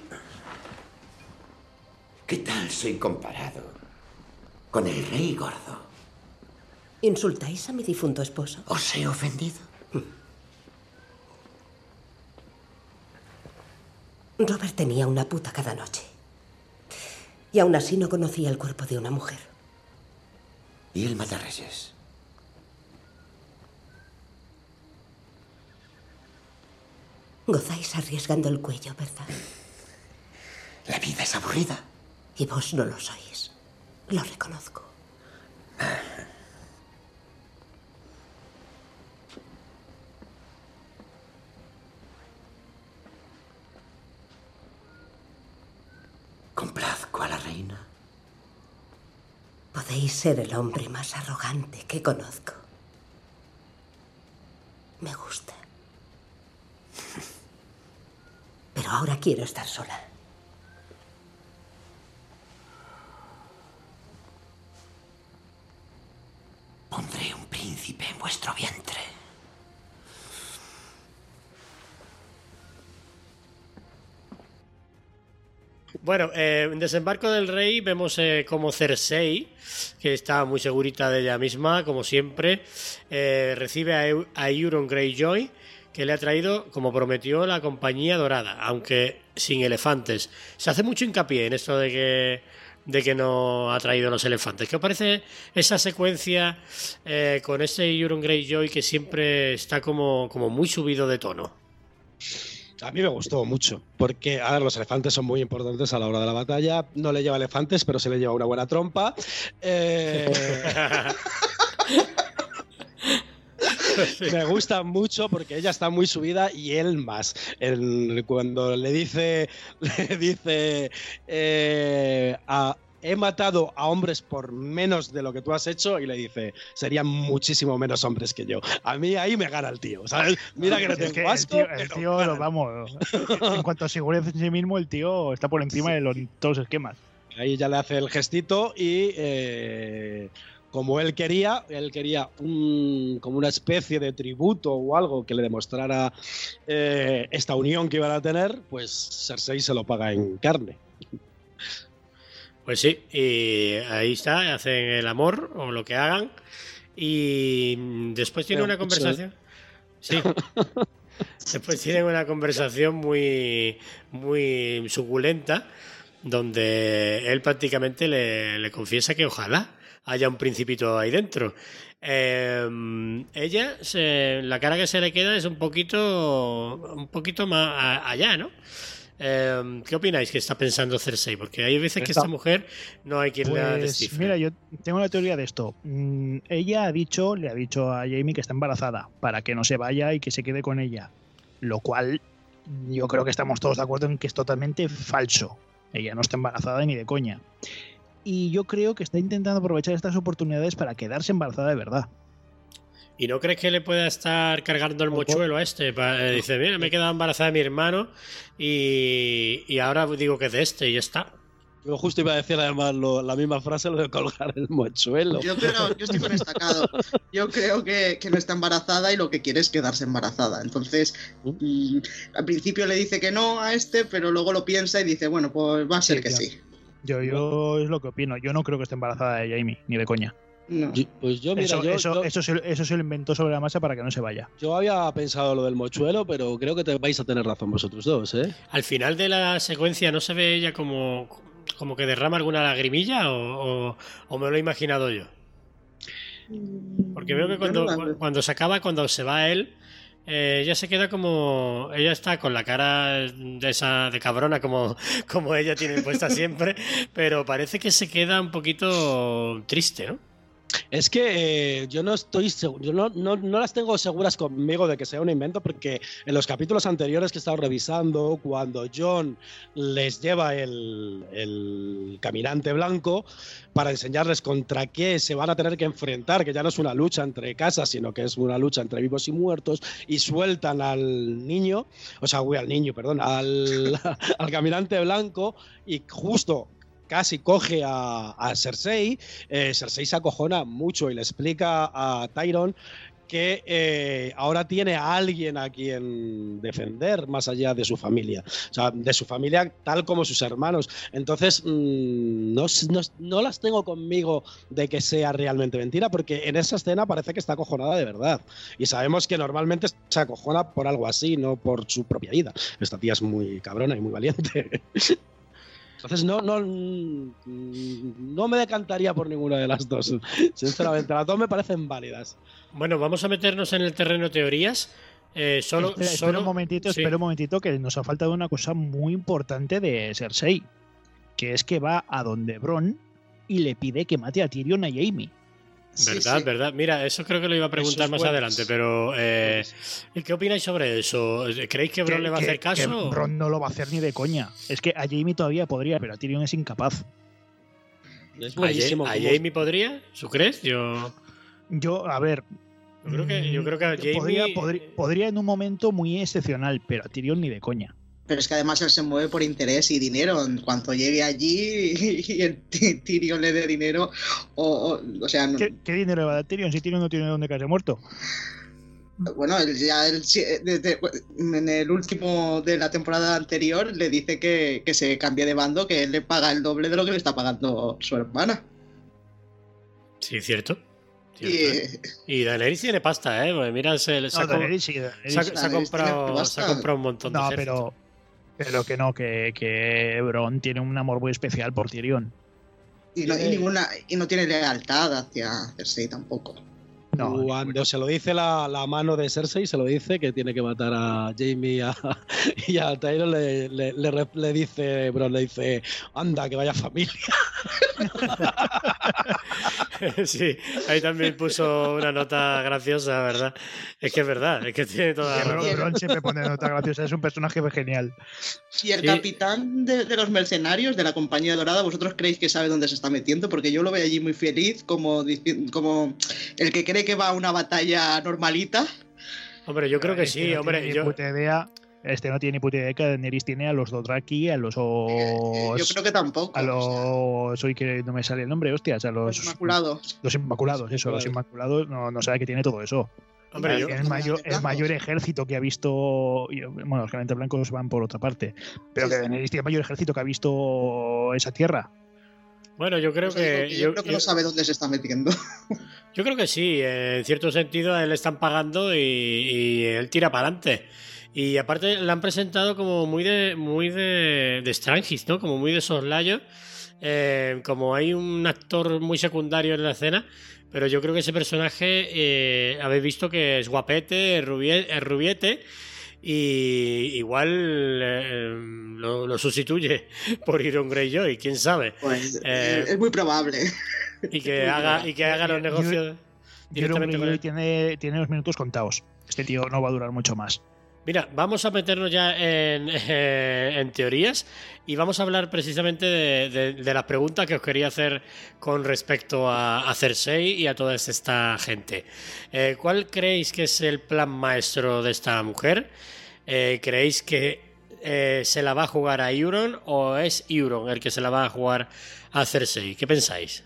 qué tal soy comparado con el rey gordo? ¿Insultáis a mi difunto esposo? ¿Os he ofendido? Robert tenía una puta cada noche. Y aún así no conocía el cuerpo de una mujer. ¿Y el matarreyes? Gozáis arriesgando el cuello, ¿verdad? La vida es aburrida. Y vos no lo sois. Lo reconozco. Complazco a la reina. Podéis ser el hombre más arrogante que conozco. Me gusta. Pero ahora quiero estar sola. Pondré un príncipe en vuestro vientre. Bueno, eh, en Desembarco del Rey vemos eh, como Cersei, que está muy segurita de ella misma, como siempre, eh, recibe a, a Euron Greyjoy, que le ha traído, como prometió, la compañía dorada, aunque sin elefantes. Se hace mucho hincapié en esto de que, de que no ha traído los elefantes. ¿Qué os parece esa secuencia eh, con ese Euron Greyjoy que siempre está como, como muy subido de tono? A mí me gustó mucho, porque a ver, los elefantes son muy importantes a la hora de la batalla. No le lleva elefantes, pero se le lleva una buena trompa. Eh, (laughs) me gusta mucho porque ella está muy subida y él más. Cuando le dice, (laughs) le dice, eh, a- he matado a hombres por menos de lo que tú has hecho y le dice, serían muchísimo menos hombres que yo. A mí ahí me gana el tío, ¿sabes? Mira que no Es que tengo el asco, tío, el tío, lo vamos. En cuanto a seguridad en sí mismo, el tío está por encima de los, todos los esquemas. Ahí ya le hace el gestito y eh, como él quería, él quería un, como una especie de tributo o algo que le demostrara eh, esta unión que iban a tener, pues Cersei se lo paga en carne. Pues sí, y ahí está, hacen el amor o lo que hagan. Y después tienen Pero una conversación. Sí. (laughs) Después tienen una conversación muy, muy suculenta, donde él prácticamente le, le confiesa que ojalá haya un principito ahí dentro. Eh, ella, se- la cara que se le queda es un poquito, un poquito más allá, ¿no? Eh, ¿Qué opináis que está pensando Cersei? Porque hay veces que esta mujer no hay quien la Pues descifre. mira, yo tengo la teoría de esto. Mm, ella ha dicho, le ha dicho a Jamie que está embarazada para que no se vaya y que se quede con ella. Lo cual yo creo que estamos todos de acuerdo en que es totalmente falso. Ella no está embarazada ni de coña. Y yo creo que está intentando aprovechar estas oportunidades para quedarse embarazada de verdad. ¿Y no crees que le pueda estar cargando el mochuelo a este? Eh, Dice, mira, me he quedado embarazada de mi hermano y, y ahora digo que es de este y ya está. Yo justo iba a decir además lo- la misma frase, lo de colgar el mochuelo. Yo creo, yo estoy con estacado. Yo creo que, que no está embarazada y lo que quiere es quedarse embarazada. Entonces, mm, al principio le dice que no a este, pero luego lo piensa y dice, bueno, pues va a ser Sí, que sí. Yo, yo es lo que opino. Yo no creo que esté embarazada de Jamie, ni de coña. No. Pues yo, mira, Eso, yo, eso, yo- eso, se, eso se lo inventó sobre la marcha para que no se vaya. yo había pensado lo del mochuelo, pero creo que te vais a tener razón vosotros dos, ¿eh? Al final de la secuencia no se ve ella como, como que derrama alguna lagrimilla o, o- o me lo he imaginado yo. Porque veo que Yo cuando, no cuando se acaba, cuando se va él, eh, ella se queda como. Ella está con la cara de esa de cabrona como, como ella tiene puesta siempre, pero parece que se queda un poquito triste, ¿no? Es que eh, yo no estoy seguro, yo no, no, no las tengo seguras conmigo de que sea un invento, porque en los capítulos anteriores que he estado revisando, cuando John les lleva el, el caminante blanco para enseñarles contra qué se van a tener que enfrentar, que ya no es una lucha entre casas, sino que es una lucha entre vivos y muertos, y sueltan al niño, o sea, uy, al niño, perdón, al, (laughs) al caminante blanco, y justo casi coge a, Cersei, eh, Cersei se acojona mucho y le explica a Tyron que eh, ahora tiene a alguien a quien defender más allá de su familia, o sea, de su familia tal como sus hermanos. Entonces, mm, no, no no las tengo conmigo de que sea realmente mentira, porque en esa escena parece que está acojonada de verdad. Y sabemos que normalmente se acojona por algo así, no por su propia vida. Esta tía es muy cabrona y muy valiente. (laughs) Entonces no, no, mm, no me decantaría por ninguna de las dos. (laughs) Sinceramente, las dos me parecen válidas. Bueno, vamos a meternos en el terreno teorías. Eh, solo, espera, espera solo- un momentito, sí. espera un momentito, que nos ha faltado una cosa muy importante de Cersei, que es que va a donde Bron y le pide que mate a Tyrion y a Jaime. Verdad, sí. verdad. Mira, eso creo que lo iba a preguntar más bueno. adelante, pero eh, ¿y ¿qué opináis sobre eso? ¿Creéis que Bron le va a hacer caso? que Bron no lo va a hacer ni de coña. Es que a Jaime todavía podría, pero a Tyrion es incapaz. Es ¿A, buenísimo. A cómo- Jamie podría? ¿Tú crees? Yo, Yo, a ver. yo creo que, yo creo que a Jamie... podría, podría, podría en un momento muy excepcional, pero a Tyrion ni de coña. Pero es que además él se mueve por interés y dinero. En cuanto llegue allí (laughs) y el Tyrion le dé dinero, o, o, o sea, no- ¿Qué, qué dinero le va a dar Tyrion si Tyrion no tiene dónde caerse muerto? bueno, él ya él sí- desde- en el último de la temporada anterior le dice que, que se cambie de bando, que él le paga el doble de lo que le está pagando su hermana. Sí, cierto. Y, Cierto, ¿eh? Y Daenerys tiene pasta, ¿eh? Pues mira, se, se ha, No, Daenerys se ha- se comprado, se ha comprado un montón de No, ejército. pero, pero que no, que, que Bron tiene un amor muy especial por Tyrion. y no, y ninguna, y no tiene lealtad hacia Cersei tampoco. No, Cuando se lo dice la, la mano de Cersei, se lo dice que tiene que matar a Jamie y a, (laughs) y a Tyrion, le, le, le dice, Bron le dice, anda, que vaya familia. (laughs) (laughs) sí, ahí también puso una nota graciosa, ¿verdad? Es que es verdad, es que tiene toda la razón. Siempre pone nota graciosa, es un personaje genial. Y el Sí. capitán de, de los mercenarios de la Compañía Dorada, ¿vosotros creéis que sabe dónde se está metiendo? Porque yo lo veo allí muy feliz, como, como el que cree que va a una batalla normalita. Hombre, yo creo que sí, hombre. Yo, puta idea, este no tiene ni puta idea que Daenerys tiene a los Dothraki, a los... Yo creo que tampoco. A los... Hoy que no me sale el nombre, hostias, a Los los... Inmaculados. Los Inmaculados, eso, los Inmaculados no, no sabe que tiene todo eso. hombre, yo, el, mayor, el mayor ejército que ha visto. Bueno, los caminantes blancos van por otra parte. Pero Sí, que. Daenerys tiene el mayor ejército que ha visto esa tierra. bueno, yo creo O sea, digo que. que yo, Yo, creo que yo- no sabe dónde se está metiendo. yo creo que sí, en cierto sentido a él le están pagando y, y él tira para adelante. Y aparte la han presentado como muy de muy de, de Strangis, ¿no? Como muy de soslayo. Eh, como hay un actor muy secundario en la escena, pero yo creo que ese personaje eh, habéis visto que es guapete, es, rubie- es rubiete. Y igual eh, lo, lo sustituye (laughs) por Iron Greyjoy, quién sabe. Pues Eh, es muy probable. Y que (laughs) haga, y que haga los Yo- negocios con Greyjoy él. tiene, tiene los minutos contados. Este tío no va a durar mucho más. Mira, vamos a meternos ya (laughs) en, teorías y vamos a hablar precisamente de, las preguntas que os quería hacer con respecto a, a Cersei y a toda esta gente. Eh, ¿Cuál creéis que es el plan maestro de esta mujer? Eh, ¿Creéis que eh, se la va a jugar a Euron o es Euron el que se la va a jugar a Cersei? ¿Qué pensáis?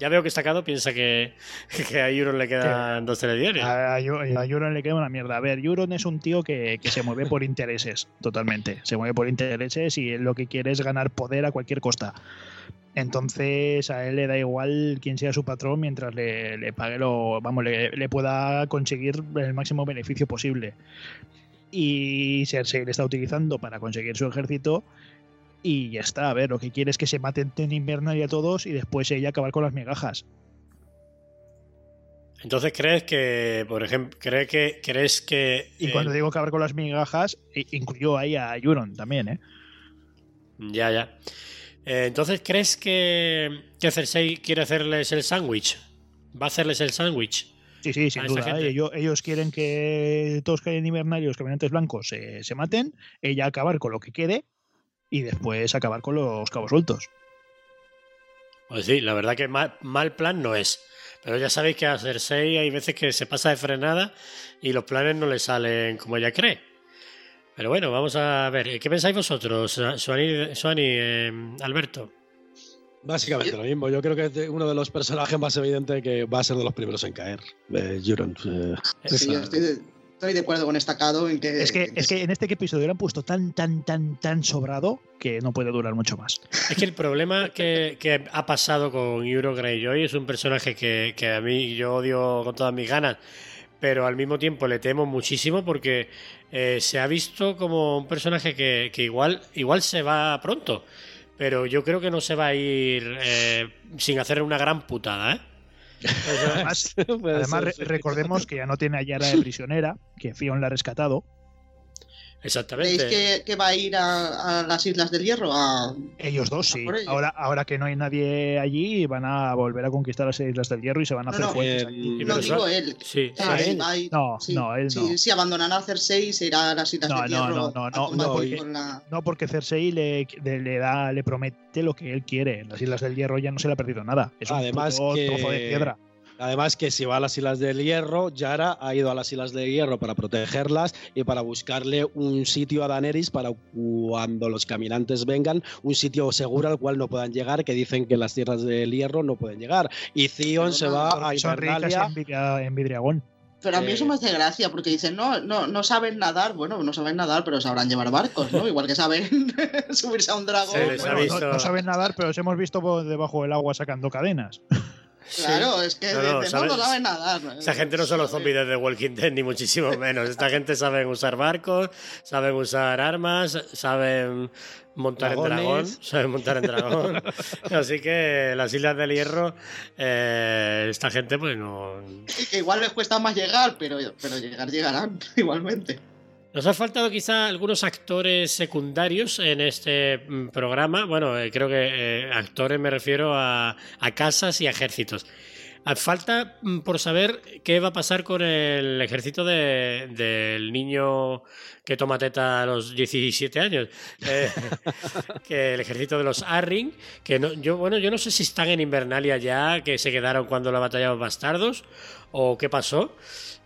Ya veo que Estacado piensa que, (laughs) que a Euron le quedan dos telediarios. A, a, Euron le queda una mierda. A ver, Euron es un tío que, que se mueve por intereses, totalmente. Se mueve por intereses y lo que quiere es ganar poder a cualquier costa. Entonces a él le da igual quién sea su patrón mientras le, le pague lo, vamos, le, le pueda conseguir el máximo beneficio posible. Y Cersei le está utilizando para conseguir su ejército y ya está. A ver, lo que quiere es que se maten en Invernalia todos y después ella acabar con las migajas. Entonces crees que, por ejemplo, crees que crees que Y eh, cuando digo acabar con las migajas, incluyó ahí a Euron también, ¿eh? ya ya. Eh, entonces crees que que Cersei quiere hacerles el sándwich. Va a hacerles el sándwich. Sí, sí, sin a duda. ¿eh? Ellos, ellos quieren que todos que hayan invernarios, caminantes blancos, se, se maten, ella acabar con lo que quede y después acabar con los cabos sueltos. Pues sí, la verdad que mal, mal plan no es. Pero ya sabéis que a Cersei hay veces que se pasa de frenada y los planes no le salen como ella cree. Pero bueno, vamos a ver. ¿Qué pensáis vosotros, Suani, Suani, eh, Alberto? Básicamente lo mismo. Yo creo que es uno de los personajes más evidentes que va a ser de los primeros en caer. Eh, Euron. eh, Sí, yo estoy, de, estoy de acuerdo con Estacado en que. Es que, es que en este episodio lo han puesto tan, tan, tan, tan sobrado que no puede durar mucho más. Es que el problema que, que ha pasado con Euro Greyjoy es un personaje que, que a mí yo odio con todas mis ganas, pero al mismo tiempo le temo muchísimo porque eh, se ha visto como un personaje que, que igual, igual se va pronto, pero yo creo que no se va a ir eh, sin hacer una gran putada, ¿eh? (laughs) Además, recordemos que ya no tiene a Yara de prisionera, que Fion la ha rescatado. ¿Creéis Exactamente. que, que va a ir a, a las Islas del Hierro? A... Ellos dos sí. por ello. Ahora, ahora que no hay nadie allí, van a volver a conquistar las Islas del Hierro y se van a No, hacer no, fuertes eh, aquí. Sí, No pero digo él. Sí, Ah, él va a ir- No, sí, no, él no. sí, abandonará a Cersei y se irá a las Islas No, del no, Hierro. no, no, no, no, porque- la- No, porque Cersei le, le- le da, le promete lo que él quiere. En las Islas del Hierro ya no se le ha perdido nada. Es un Además que- trozo de piedra. Además que si va a las Islas del Hierro, Yara ha ido a las Islas del Hierro para protegerlas y para buscarle un sitio a Daenerys para cuando los caminantes vengan, un sitio seguro al cual no puedan llegar, que dicen que las tierras del Hierro no pueden llegar. Y Theon se va a Invernalia. en, Vidria- en Vidriagón. Pero a mí Eh, eso me hace gracia porque dicen, no, no, no saben nadar. Bueno, no saben nadar, pero sabrán llevar barcos, ¿no? Igual que saben (laughs) subirse a un dragón. Bueno, no, no saben nadar, pero os hemos visto por debajo del agua sacando cadenas. Claro, es que No, no, no, no saben nadar. Esta gente no son los zombies de The Walking Dead, ni muchísimo (laughs) menos. Esta gente saben usar barcos, saben usar armas, saben montar en dragón, Dragones. saben montar en dragón. (laughs) Así que las Islas del Hierro, eh, esta gente pues no... Y que igual les cuesta más llegar, pero, pero llegar llegarán (laughs) igualmente. Nos ha faltado quizá algunos actores secundarios en este mm, programa. Bueno, eh, creo que eh, actores me refiero a, a casas y ejércitos. Ah, Falta mm, por saber qué va a pasar con el ejército de- del niño que toma teta a los 17 años. Eh, (laughs) que el ejército de los Arryn, que no, bueno, yo no sé si están en Invernalia ya, que se quedaron cuando la batalla de los bastardos, o qué pasó,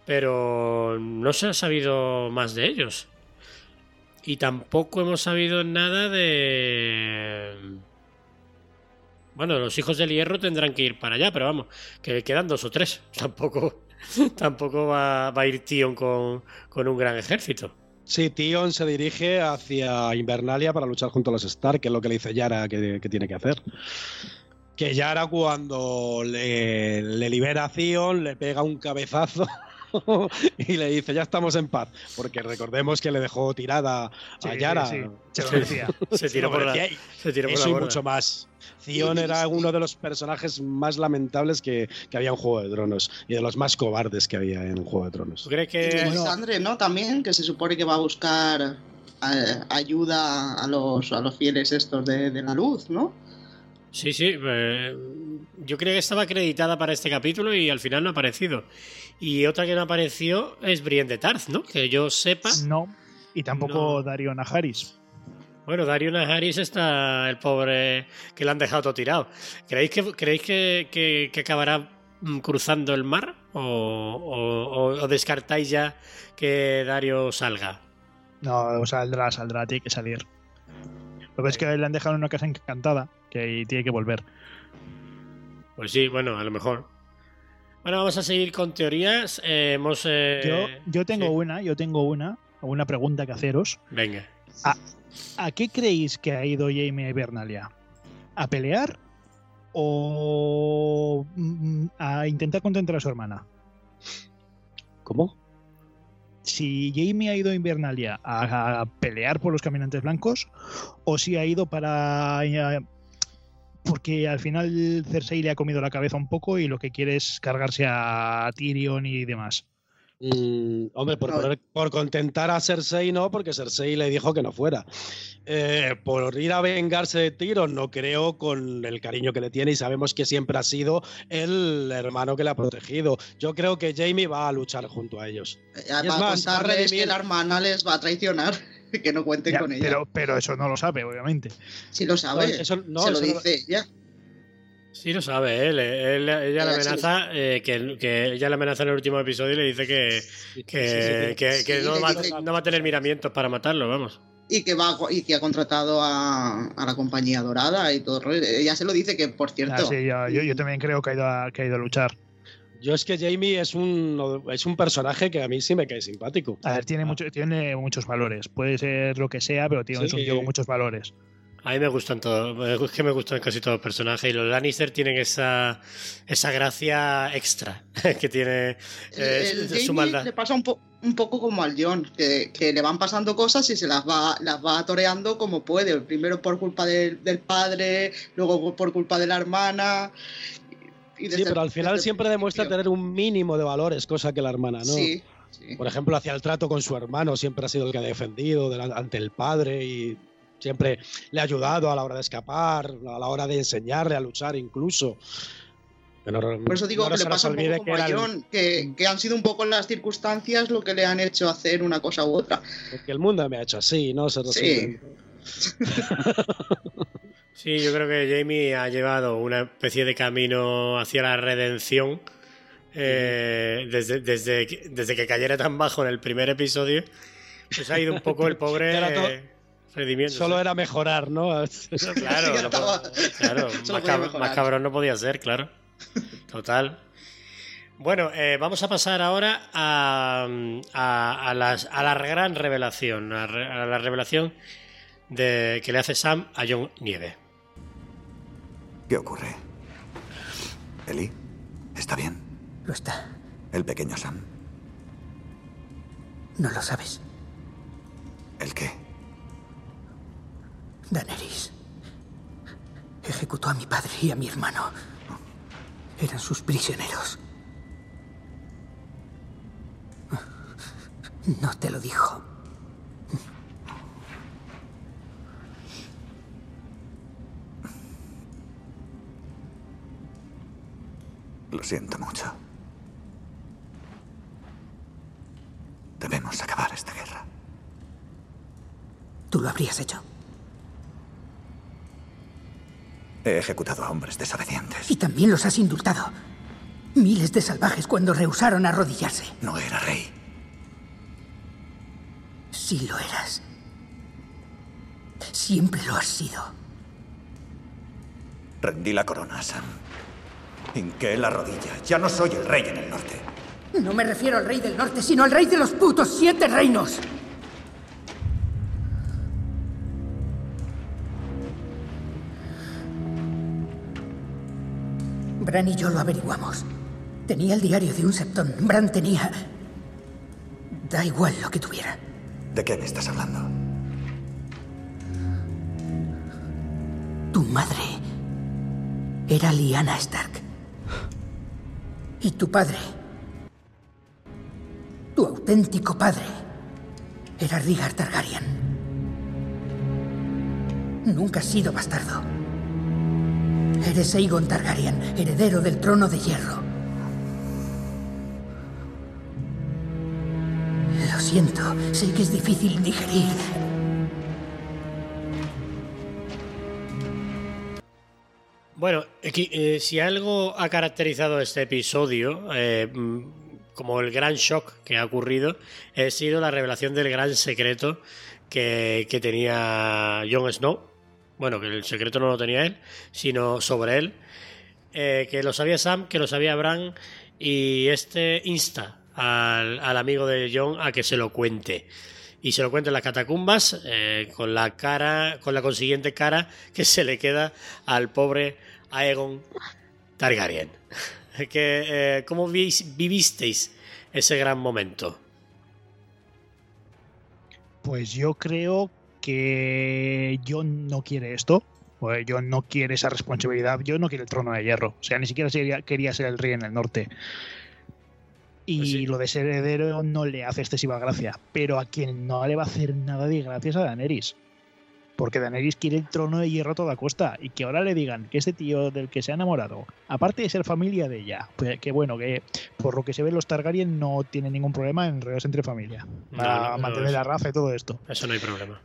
pero no se ha sabido más de ellos. Y tampoco hemos sabido nada de... Bueno, los hijos del hierro tendrán que ir para allá, pero vamos, que quedan dos o tres. (laughs) Tampoco, tampoco va, a ir Tion con, con un gran ejército. Sí, Theon se dirige hacia Invernalia para luchar junto a los Stark, que es lo que le dice Yara que, tiene que hacer. Que Yara cuando le, le libera a Theon, le pega un cabezazo (laughs) y le dice, ya estamos en paz. Porque recordemos que le dejó tirada a Yara. sí, sí. Se lo. Se tiró por la, y- se tiró por Eso la y mucho más. Theon era uno de los personajes más lamentables que, que había en Juego de Tronos y de los más cobardes que había en Juego de Tronos. ¿Tú crees Y que Melisandre, ¿no? También, que se supone que va a buscar eh, ayuda a los, a los fieles estos de, de la luz, ¿no? Sí, sí. eh, yo creía que estaba acreditada para este capítulo y al final no ha aparecido. Y otra que no apareció es Brienne de Tarth, ¿no? Que yo sepa. No. Y tampoco No. Dario Najaris. Bueno, Dario Najaris está el pobre que le han dejado todo tirado. ¿Creéis que, creéis que, que- que acabará mm, cruzando el mar? ¿O, o- o descartáis ya que Dario salga? No, saldrá, saldrá, tiene que salir. Lo que es que le han dejado en una casa encantada, que ahí tiene que volver. Pues sí, bueno, a lo mejor. Bueno, vamos a seguir con teorías. Eh, hemos. eh, Yo, yo tengo sí. una, yo tengo una, una pregunta que haceros. Venga. ¿A qué creéis que ha ido Jamie a Hibernalia? ¿A pelear o mm, a intentar contentar a su hermana? ¿Cómo? Si Jamie ha ido a Invernalia a, a pelear por los caminantes blancos o si ha ido para... eh, porque al final Cersei le ha comido la cabeza un poco y lo que quiere es cargarse a Tyrion y demás. Mm, hombre, por, contentar a Cersei no, porque Cersei le dijo que no fuera. Eh, por ir a vengarse de Tyrion, no creo con el cariño que le tiene y sabemos que siempre ha sido el hermano que le ha protegido. Yo creo que Jamie va a luchar junto a ellos. Ya, Y es para más, va a contarles que la hermana les va a traicionar, (laughs) que no cuenten Ya, con ella. pero, pero eso no lo sabe, obviamente. si lo sabe, No, eso- no, se lo eso no- dice ella. Sí, lo sabe él. él- ella le Ella sí. amenaza, eh, que, que ella le amenaza en el último episodio y le dice que, que, Sí, sí, sí. que- que Sí, no, va, dice- no va a tener miramientos para matarlo, vamos. Y que va a- y que ha contratado a, a la compañía dorada y todo. el rollo. Ella se lo dice que, por cierto, Ah, sí, yo, yo también creo que ha, ido a, que ha ido a luchar. Yo es que Jamie es un, es un personaje que a mí sí me cae simpático. A ver, tiene, mucho, tiene muchos valores. Puede ser lo que sea, pero tiene, es un Sí. tío con muchos valores. A mí me gustan todos, es que me gustan casi todos los personajes y los Lannister tienen esa, esa gracia extra (laughs) que tiene eh, el su Jamie maldad. le pasa un, po- un poco como al John, que, que le van pasando cosas y se las va, las va toreando como puede. Primero por culpa del, del padre, luego por culpa de la hermana. Y Sí, pero al final desde siempre demuestra tener un mínimo de valores, cosa que la hermana no. Sí, sí. Por ejemplo, hacia el trato con su hermano siempre ha sido el que ha defendido ante el padre y siempre le ha ayudado a la hora de escapar, a la hora de enseñarle a luchar incluso. No- Por eso digo no que le pasa un poco que como a era el- John, que, que han sido un poco las circunstancias lo que le han hecho hacer una cosa u otra. que el mundo me ha hecho así, ¿no? Se resuelve. (laughs) Sí, yo creo que Jamie ha llevado una especie de camino hacia la redención eh, desde, desde, que- desde que cayera tan bajo en el primer episodio. Pues ha ido un poco el (laughs) pobre eh. Solo era mejorar, ¿no? (laughs) Claro, no claro, (laughs) más, cab- cabrón no podía ser, claro. Total. Bueno, eh, vamos a pasar ahora a, a, a las- a la gran revelación, a, re- a la revelación de, que le hace Sam a John Nieve. ¿Qué ocurre? ¿Eli? ¿Está bien? Lo está. El pequeño Sam. No lo sabes. ¿El qué? Daenerys ejecutó a mi padre y a mi hermano. Eran sus prisioneros. No te lo dijo. Lo siento mucho. Debemos acabar esta guerra. Tú lo habrías hecho. He ejecutado a hombres desobedientes. Y también los has indultado. Miles de salvajes cuando rehusaron arrodillarse. No era rey. Sí lo eras. Siempre lo has sido. Rendí la corona a Sam. Hinqué la rodilla. Ya no soy el rey en el norte. No me refiero al rey del norte, sino al rey de los putos siete reinos. Bran y yo lo averiguamos. Tenía el diario de un septón. Bran tenía... Da igual lo que tuviera. ¿De qué me estás hablando? Tu madre era Lyanna Stark. Y tu padre, tu auténtico padre, era Rhaegar Targaryen. Nunca has sido bastardo. Eres Aegon Targaryen, heredero del trono de hierro. Lo siento, sé que es difícil digerir. Eh, si algo ha caracterizado este episodio eh, mm, como el gran shock que ha ocurrido, ha sido la revelación del gran secreto que, tenía Jon Snow. Bueno, que el secreto no lo tenía él, sino sobre él. Eh, que lo sabía Sam, que lo sabía Bran, y este insta al, amigo de Jon a que se lo cuente. Y se lo cuenta en las catacumbas, eh, con la cara, con la consiguiente cara que se le queda al pobre Aegon Targaryen. Que, eh, ¿Cómo vis- vivisteis ese gran momento? Pues yo creo que John no quiere esto. Pues John no quiere esa responsabilidad. John no quiere el trono de hierro. O sea, ni siquiera sería- quería ser el rey en el norte. Y Pues sí. lo de ser heredero no le hace excesiva gracia. Pero a quien no le va a hacer nada de gracias a Daenerys. Porque Daenerys quiere el trono de hierro a toda costa. Y que ahora le digan que este tío del que se ha enamorado, aparte de ser familia de ella, pues que bueno, que por lo que se ve los Targaryen no tienen ningún problema en enredarse entre familia. Para No, no, no, mantener la raza y todo esto. Eso no hay problema.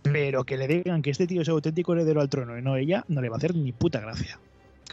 Pero que le digan que este tío es auténtico heredero al trono y no ella, no le va a hacer ni puta gracia.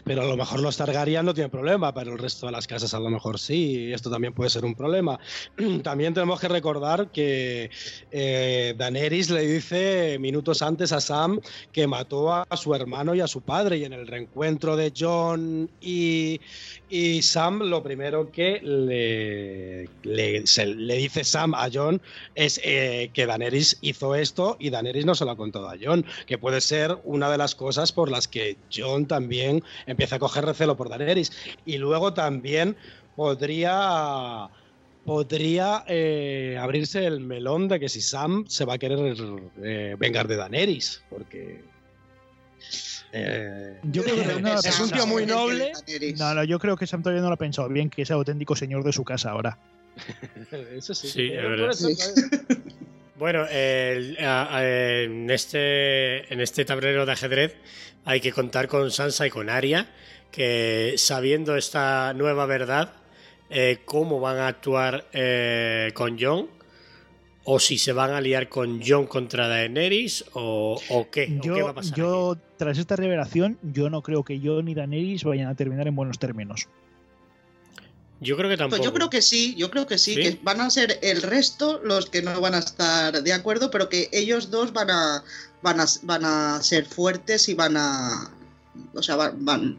Pero a lo mejor los Targaryen no tienen problema, pero el resto de las casas a lo mejor sí, y esto también puede ser un problema. (clears throat) También tenemos que recordar que eh, le dice minutos antes a Sam que mató a su hermano y a su padre, y en el reencuentro de John y, y Sam, lo primero que le, le dice Sam a John es eh, que Daenerys hizo esto y Daenerys no se lo ha contado a John, que puede ser una de las cosas por las que John también empieza a coger recelo por Daenerys. Y luego también podría podría eh, abrirse el melón de que si Sam se va a querer eh, vengar de Daenerys, porque eh, Yo creo que (laughs) no es un tío muy noble. No, no, yo creo que Sam todavía no lo ha pensado bien, que es auténtico señor de su casa ahora. (laughs) Eso sí. Sí, es Eh, verdad. puede (laughs) ser. Bueno, a- en, este, en este tablero de ajedrez hay que contar con Sansa y con Arya, que sabiendo esta nueva verdad, eh, cómo van a actuar eh, con Jon, o si se van a liar con Jon contra Daenerys, o, o qué, o qué va Yo, a pasar. yo, tras esta revelación, yo no creo que Jon y Daenerys vayan a terminar en buenos términos. Yo creo que tampoco. Pues yo creo que sí, yo creo que sí, ¿Sí? que van a ser el resto los que no van a estar de acuerdo, pero que ellos dos van a van a, van a ser fuertes y van a o sea, van, van,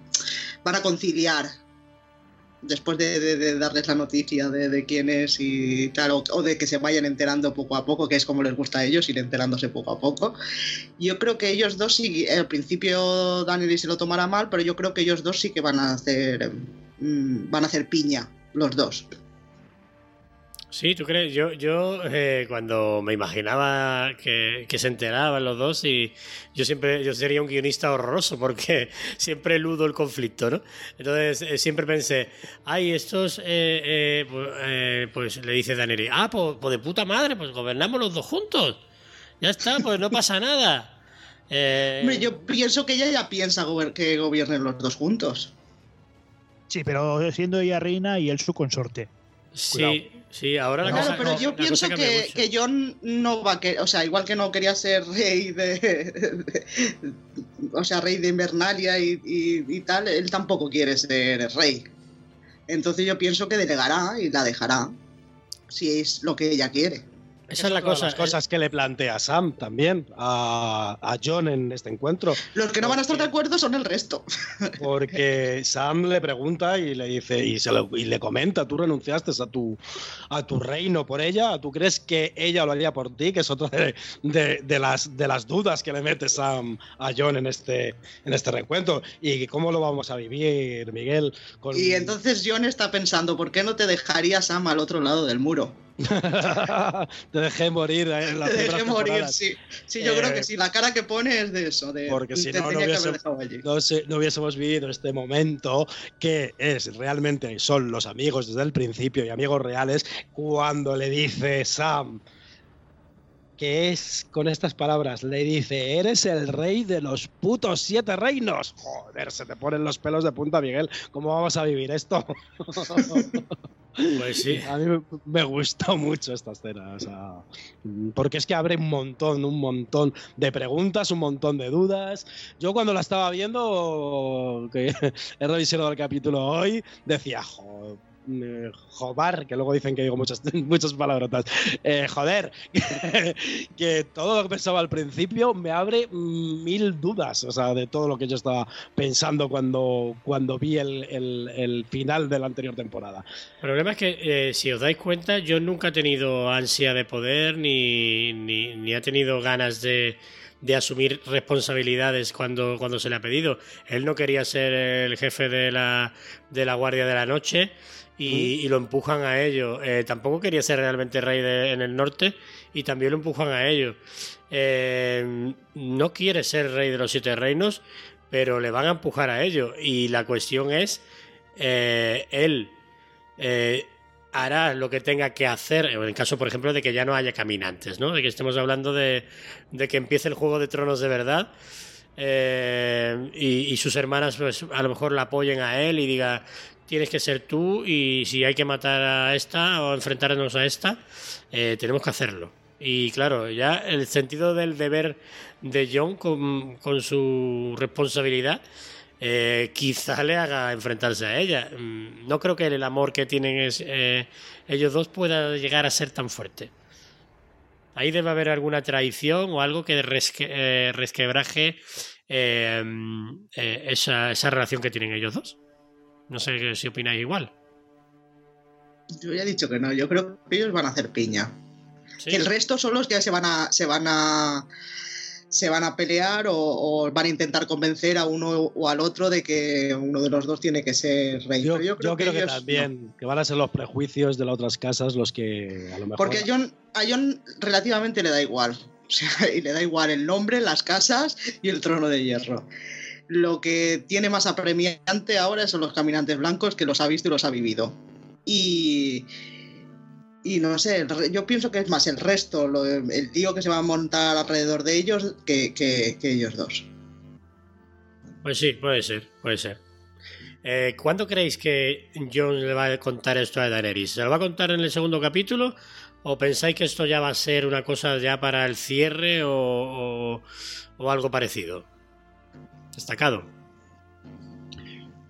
van a conciliar después de, de- de darles la noticia de, de quién es y tal, o, o de que se vayan enterando poco a poco, que es como les gusta a ellos, ir enterándose poco a poco. Yo creo que ellos dos sí, al principio Daniel se lo tomará mal, pero yo creo que ellos dos sí que van a hacer mm, van a hacer piña, los dos. Sí, ¿tú crees? Yo, yo eh, cuando me imaginaba que, que se enteraban los dos y yo siempre yo sería un guionista horroroso porque (laughs) siempre eludo el conflicto, ¿no? Entonces eh, siempre pensé, ay, estos, eh, pues, pues le dice Daneri, ah, pues, pues de puta madre, pues gobernamos los dos juntos. Ya está, pues no pasa nada. (laughs) Hombre, yo pienso que ella ya piensa que gobiernen los dos juntos. Sí, pero siendo ella reina y él su consorte. sí, sí, ahora la Claro, cosa pero no, yo la pienso que, que John no va a querer, o sea, igual que no quería ser rey de, de- o sea, rey de Invernalia y, y- y tal, él tampoco quiere ser rey. Entonces yo pienso que delegará y la dejará, si es lo que ella quiere. Esa es la cosa. las cosas que le plantea Sam también a, a John en este encuentro. Los que no van a estar de acuerdo son el resto. Porque Sam le pregunta y le dice y, se lo- y le comenta, tú renunciaste a tu, a tu reino por ella, ¿tú crees que ella lo haría por ti? Que es otra de, de- de las, de las dudas que le mete Sam a John en este, en este reencuentro. ¿Y cómo lo vamos a vivir, Miguel? Con- Y entonces John está pensando, ¿por qué no te dejaría Sam al otro lado del muro? Te dejé morir en las Te dejé morir, sí. Sí, yo Eh, creo que sí. La cara que pone es de eso, de Porque si no, no, hubiese- no se- no hubiésemos vivido este momento que es realmente son los amigos desde el principio y amigos reales cuando le dice Sam que es con estas palabras le dice eres el rey de los putos siete reinos joder se te ponen los pelos de punta Miguel cómo vamos a vivir esto Pues sí. a mí me- gustó mucho esta escena, o sea, porque es que abre un montón, un montón de preguntas, un montón de dudas. Yo cuando la estaba viendo, que (laughs) he revisado el capítulo hoy, decía, "Jo- eh, jobar, que luego dicen que digo muchas, (laughs) muchas palabrotas, Eh, joder, (laughs) que, todo lo que pensaba al principio me abre mm, mil dudas, o sea, de todo lo que yo estaba pensando cuando, cuando vi el, el- el final de la anterior temporada. El problema es que, eh, si os dais cuenta, yo nunca he tenido ansia de poder ni, ni, ni he tenido ganas de, de asumir responsabilidades cuando, cuando se le ha pedido. Él no quería ser el jefe de la, de la Guardia de la Noche y, lo empujan a ello. Eh, tampoco quería ser realmente rey en el norte y también lo empujan a ello. Eh, no quiere ser rey de los siete reinos, pero le van a empujar a ello. Y la cuestión es, eh, él eh, hará lo que tenga que hacer, en el caso, por ejemplo, de que ya no haya caminantes, ¿no? De que estemos hablando de, de que empiece el Juego de Tronos de verdad. y, y sus hermanas pues a lo mejor la apoyen a él y diga tienes que ser tú y si hay que matar a esta o enfrentarnos a esta eh, tenemos que hacerlo y claro ya el sentido del deber de John con, su responsabilidad eh, quizá le haga enfrentarse a ella. Mm, No creo que el amor que tienen eh, ellos dos pueda llegar a ser tan fuerte. Ahí debe haber alguna traición o algo que resque- resquebraje mm, esa relación que tienen ellos dos. No sé si opináis igual. Yo ya he dicho que no, yo creo que ellos van a hacer piña. Sí. Que el resto son los que se van a. se van a. se van a pelear o, o van a intentar convencer a uno o al otro de que uno de los dos tiene que ser rey. Yo, Pero yo creo, que, ellos también, que van a ser los prejuicios de las otras casas los que a lo mejor. Porque a John, a John relativamente le da igual. (laughs) O sea, y le da igual el nombre, las casas y el trono de hierro. Lo que tiene más apremiante ahora son los caminantes blancos que los ha visto y los ha vivido. Y, y no sé, yo pienso que es más el resto, el tío que se va a montar alrededor de ellos que, ellos dos. Pues sí, puede ser, puede ser. Eh, ¿Cuándo creéis que Jon le va a contar esto a Daenerys? ¿Se lo va a contar en el segundo capítulo? ¿O pensáis que esto ya va a ser una cosa ya para el cierre o algo parecido? Destacado.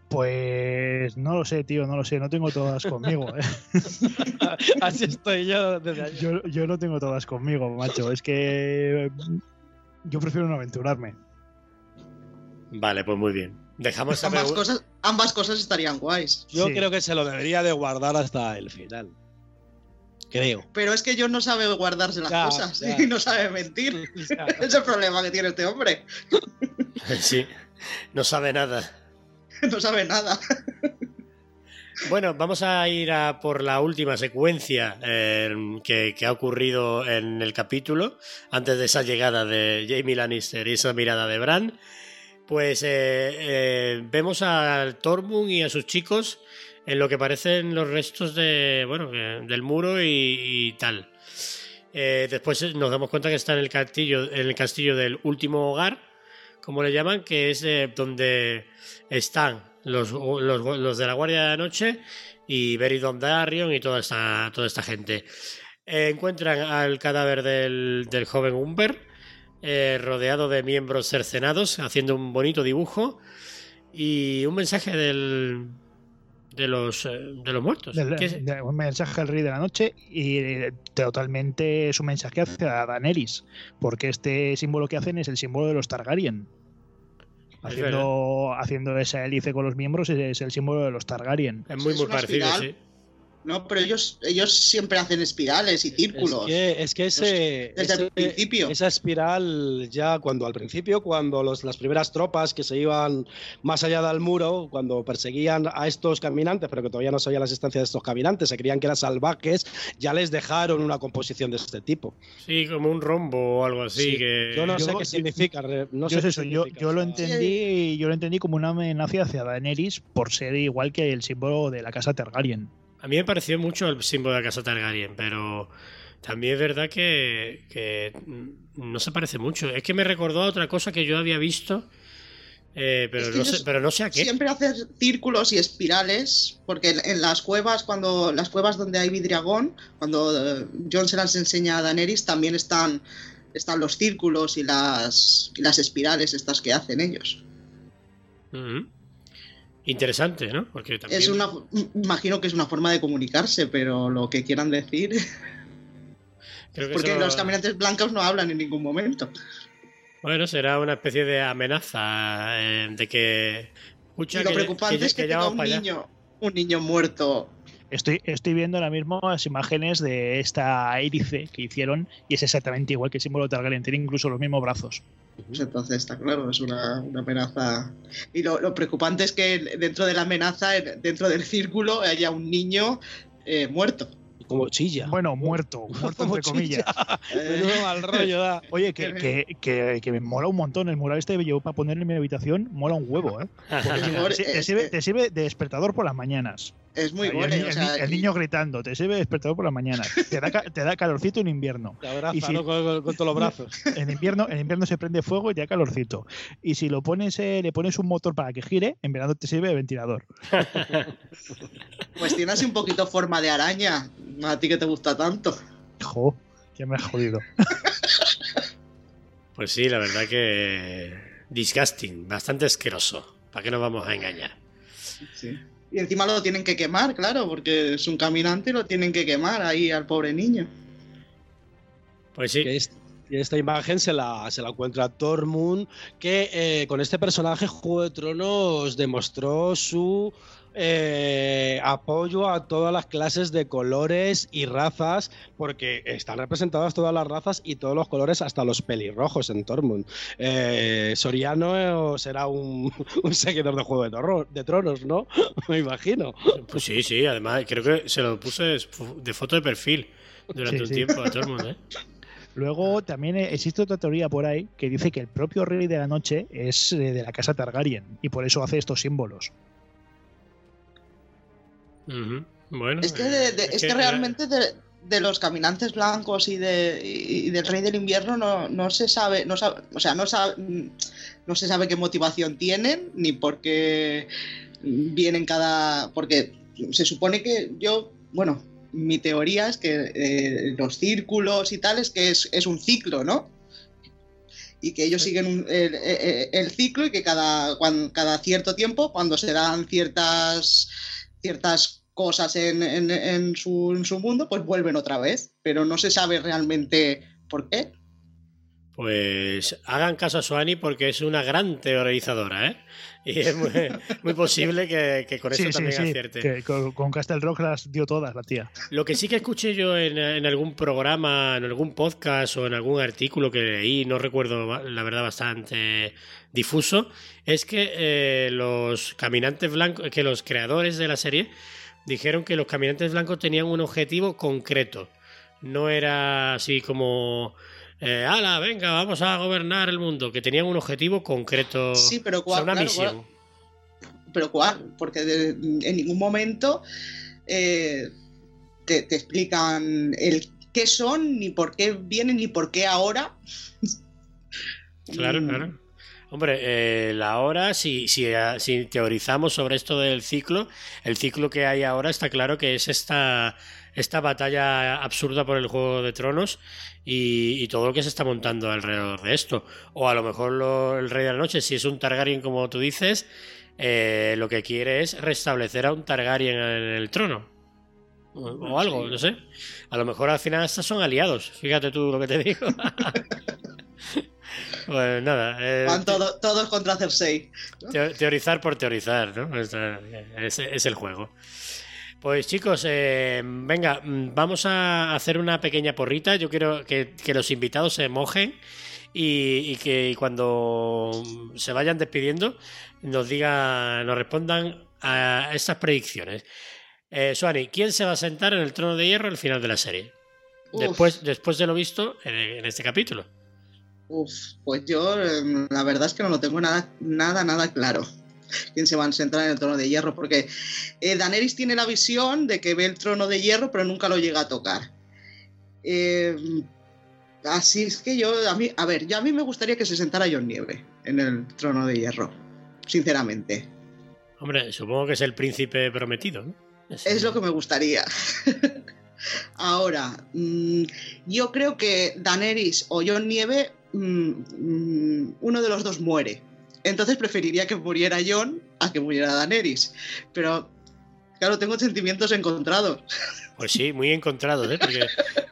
Pues no lo sé, tío, no lo sé, no tengo todas conmigo. ¿eh? (laughs) Así estoy yo desde ayer. Yo, yo no tengo todas conmigo, macho. Es que mm, yo prefiero no aventurarme. Vale, pues muy bien. Dejamos Ambas cosas, ambas cosas estarían guays. Yo Sí. creo que se lo debería de guardar hasta el final. Creo. Pero es que John no sabe guardarse las Ya, cosas ya. (laughs) y no sabe mentir. (laughs) Ya. Es el problema que tiene este hombre. (laughs) Sí, no sabe nada. No sabe nada. Bueno, vamos a ir a por la última secuencia eh, que, que ha ocurrido en el capítulo, antes de esa llegada de Jamie Lannister y esa mirada de Bran. Pues eh, eh, vemos a Tormund y a sus chicos en lo que parecen los restos de, bueno, del muro y, y tal. Después nos damos cuenta que está en el castillo, en el castillo del último hogar, como le llaman, que es eh, donde están los, los, los de la Guardia de la Noche y Beri Dondarrion y toda esta, toda esta gente. Eh, encuentran al cadáver del, del joven Umber, eh, rodeado de miembros cercenados, haciendo un bonito dibujo y un mensaje del, de, los, eh, de los muertos. Del- ¿Qué es? de un mensaje al rey de la noche y eh, totalmente es un mensaje hacia Daenerys, porque este símbolo que hacen es el símbolo de los Targaryen. Es Haciendo, haciendo esa hélice con los miembros es, el símbolo de los Targaryen. Es muy, muy parecido, espiral. sí. No, pero ellos, ellos siempre hacen espirales y círculos. Es que, es que ese, Desde el principio. esa espiral ya cuando al principio, cuando los, las primeras tropas que se iban más allá del muro, cuando perseguían a estos caminantes, pero que todavía no sabían la existencia de estos caminantes, se creían que eran salvajes, ya les dejaron una composición de este tipo. Sí, como un rombo o algo así. Sí, que... Yo no Yo- sé qué significa. No yo, sé eso, yo, significa, yo lo entendí yo lo entendí como una amenaza hacia Daenerys por ser igual que el símbolo de la casa Targaryen. A mí me pareció mucho el símbolo de la casa Targaryen, pero también es verdad que, que no se parece mucho. Es que me recordó a otra cosa que yo había visto, eh, pero, Es que no sé, pero no sé a qué. Siempre hacen círculos y espirales, porque en, en las cuevas, cuando las cuevas donde hay vidriagón, cuando eh, John se las enseña a Daenerys, también están, están los círculos y las, y las espirales estas que hacen ellos. Interesante, ¿no? Porque también... Es una, imagino que es una forma de comunicarse, pero lo que quieran decir, (laughs) creo que porque eso- los caminantes blancos no hablan en ningún momento. Bueno, será una especie de amenaza eh, de que... Escucha, Y lo que- preocupante que- es que, que tenga un niño, un niño muerto Estoy, estoy viendo ahora mismo las imágenes de esta hélice que hicieron y es exactamente igual que el símbolo de Targaryen, tiene incluso los mismos brazos. Pues entonces está claro, es una, una amenaza. Y lo, lo preocupante es que dentro de la amenaza, en- dentro del círculo, haya un niño eh, muerto. Como chilla. Bueno, muerto, muerto entre comillas. (laughs) Menudo mal rollo da. Oye, que, (laughs) que, que, que me mola un montón. El mural este que llevo para ponerle en mi habitación mola un huevo, ¿eh? (laughs) Porque te, sirve, te sirve de despertador por las mañanas. Es muy Y el, o sea, el y- niño gritando, te sirve de despertador por las mañanas. Te da, (laughs) te da calorcito en invierno. Te abraza, Y si- ¿no? con, con- con todos los brazos. (laughs) En invierno, en invierno se prende fuego y te da calorcito. Y si lo pones, eh, le pones un motor para que gire, en verano te sirve de ventilador. (laughs) Pues tiene así un poquito forma de araña. A ti que te gusta tanto. Jo, ya me has jodido. Pues sí, la verdad que. Disgusting, bastante asqueroso. ¿Para qué nos vamos a engañar? Sí. Y encima lo tienen que quemar, claro, porque es un caminante y lo tienen que quemar ahí al pobre niño. Pues sí. Y esta imagen se la, se la encuentra Tormund, que eh, con este personaje Juego de Tronos demostró su eh, apoyo a todas las clases de colores y razas, porque están representadas todas las razas y todos los colores, hasta los pelirrojos en Tormund. Eh, Soriano será un, (laughs) un seguidor de Juego de, Torro- de Tronos, ¿no? (laughs) Me imagino. Pues sí, sí, además creo que se lo puse de foto de perfil durante Sí, un sí. tiempo a mundo, ¿eh? (laughs) Luego también existe otra teoría por ahí que dice que el propio rey de la noche es de la casa Targaryen y por eso hace estos símbolos. Bueno. Es que, eh, de- de- es que era- realmente de, de los caminantes blancos y, de, y, del Rey del Invierno no, no se sabe, no sabe, o sea, no, sabe, no se sabe qué motivación tienen ni por qué vienen cada, porque se supone que yo, bueno, mi teoría es que eh, los círculos y tal es que es, es un ciclo, ¿no? Y que ellos siguen un- el, el- el ciclo y que cada, cuan- cada cierto tiempo, cuando se dan ciertas ciertas cosas en, en- en su, en su mundo, pues vuelven otra vez. Pero no se sabe realmente por qué. Pues hagan caso a Suani porque es una gran teorizadora, ¿eh? Y es muy, (laughs) muy posible que, que con eso Sí, sí, también sí, acierte. que con, con Castle Rock las dio todas la tía. Lo que sí que escuché yo en, en algún programa, en algún podcast o en algún artículo que leí, no recuerdo la verdad bastante difuso, es que eh, los caminantes blancos, que los creadores de la serie dijeron que los caminantes blancos tenían un objetivo concreto. No era así como, eh, ala, venga, vamos a gobernar el mundo, que tenían un objetivo concreto, Sí, pero o sea, cuál, una claro, misión. cuál- pero cuál, porque de- en ningún momento eh, te, te explican el qué son, ni por qué vienen, ni por qué ahora. Claro, Mm, claro. Hombre, eh, la hora, si, si, eh, si teorizamos sobre esto del ciclo, el ciclo que hay ahora está claro que es esta, esta batalla absurda por el Juego de Tronos y, y todo lo que se está montando alrededor de esto. O a lo mejor lo- el Rey de la Noche, si es un Targaryen como tú dices, eh, lo que quiere es restablecer a un Targaryen en el trono. O, o algo, no sé. A lo mejor al final estos son aliados. Fíjate tú lo que te digo. (laughs) Pues nada, eh, Van todo- todos contra Cersei. teo- teorizar por teorizar, ¿no? Es, el juego. Pues chicos, eh, venga, mm, vamos a hacer una pequeña porrita. Yo quiero que, que los invitados se mojen y, y que cuando se vayan despidiendo nos digan, nos respondan a estas predicciones. Eh, Suani, ¿quién se va a sentar en el trono de hierro al final de la serie? Uf. Después, después de lo visto en, en este capítulo. Uf, pues yo eh, la verdad es que no lo tengo nada, nada, nada claro. Quién se va a centrar en el trono de hierro, porque eh, Daenerys tiene la visión de que ve el trono de hierro, pero nunca lo llega a tocar. Eh, así es que yo, a mí, a ver, yo a mí me gustaría que se sentara John Nieve en el trono de hierro, sinceramente. Hombre, supongo que es el príncipe prometido, ¿no? Es lo que me gustaría. (laughs) Ahora, mm, yo creo que Daenerys o John Nieve, mm, mm, uno de los dos muere. Entonces preferiría que muriera John a que muriera Daenerys. Pero, claro, tengo sentimientos encontrados. (laughs) Pues sí, muy encontrados, ¿eh? Porque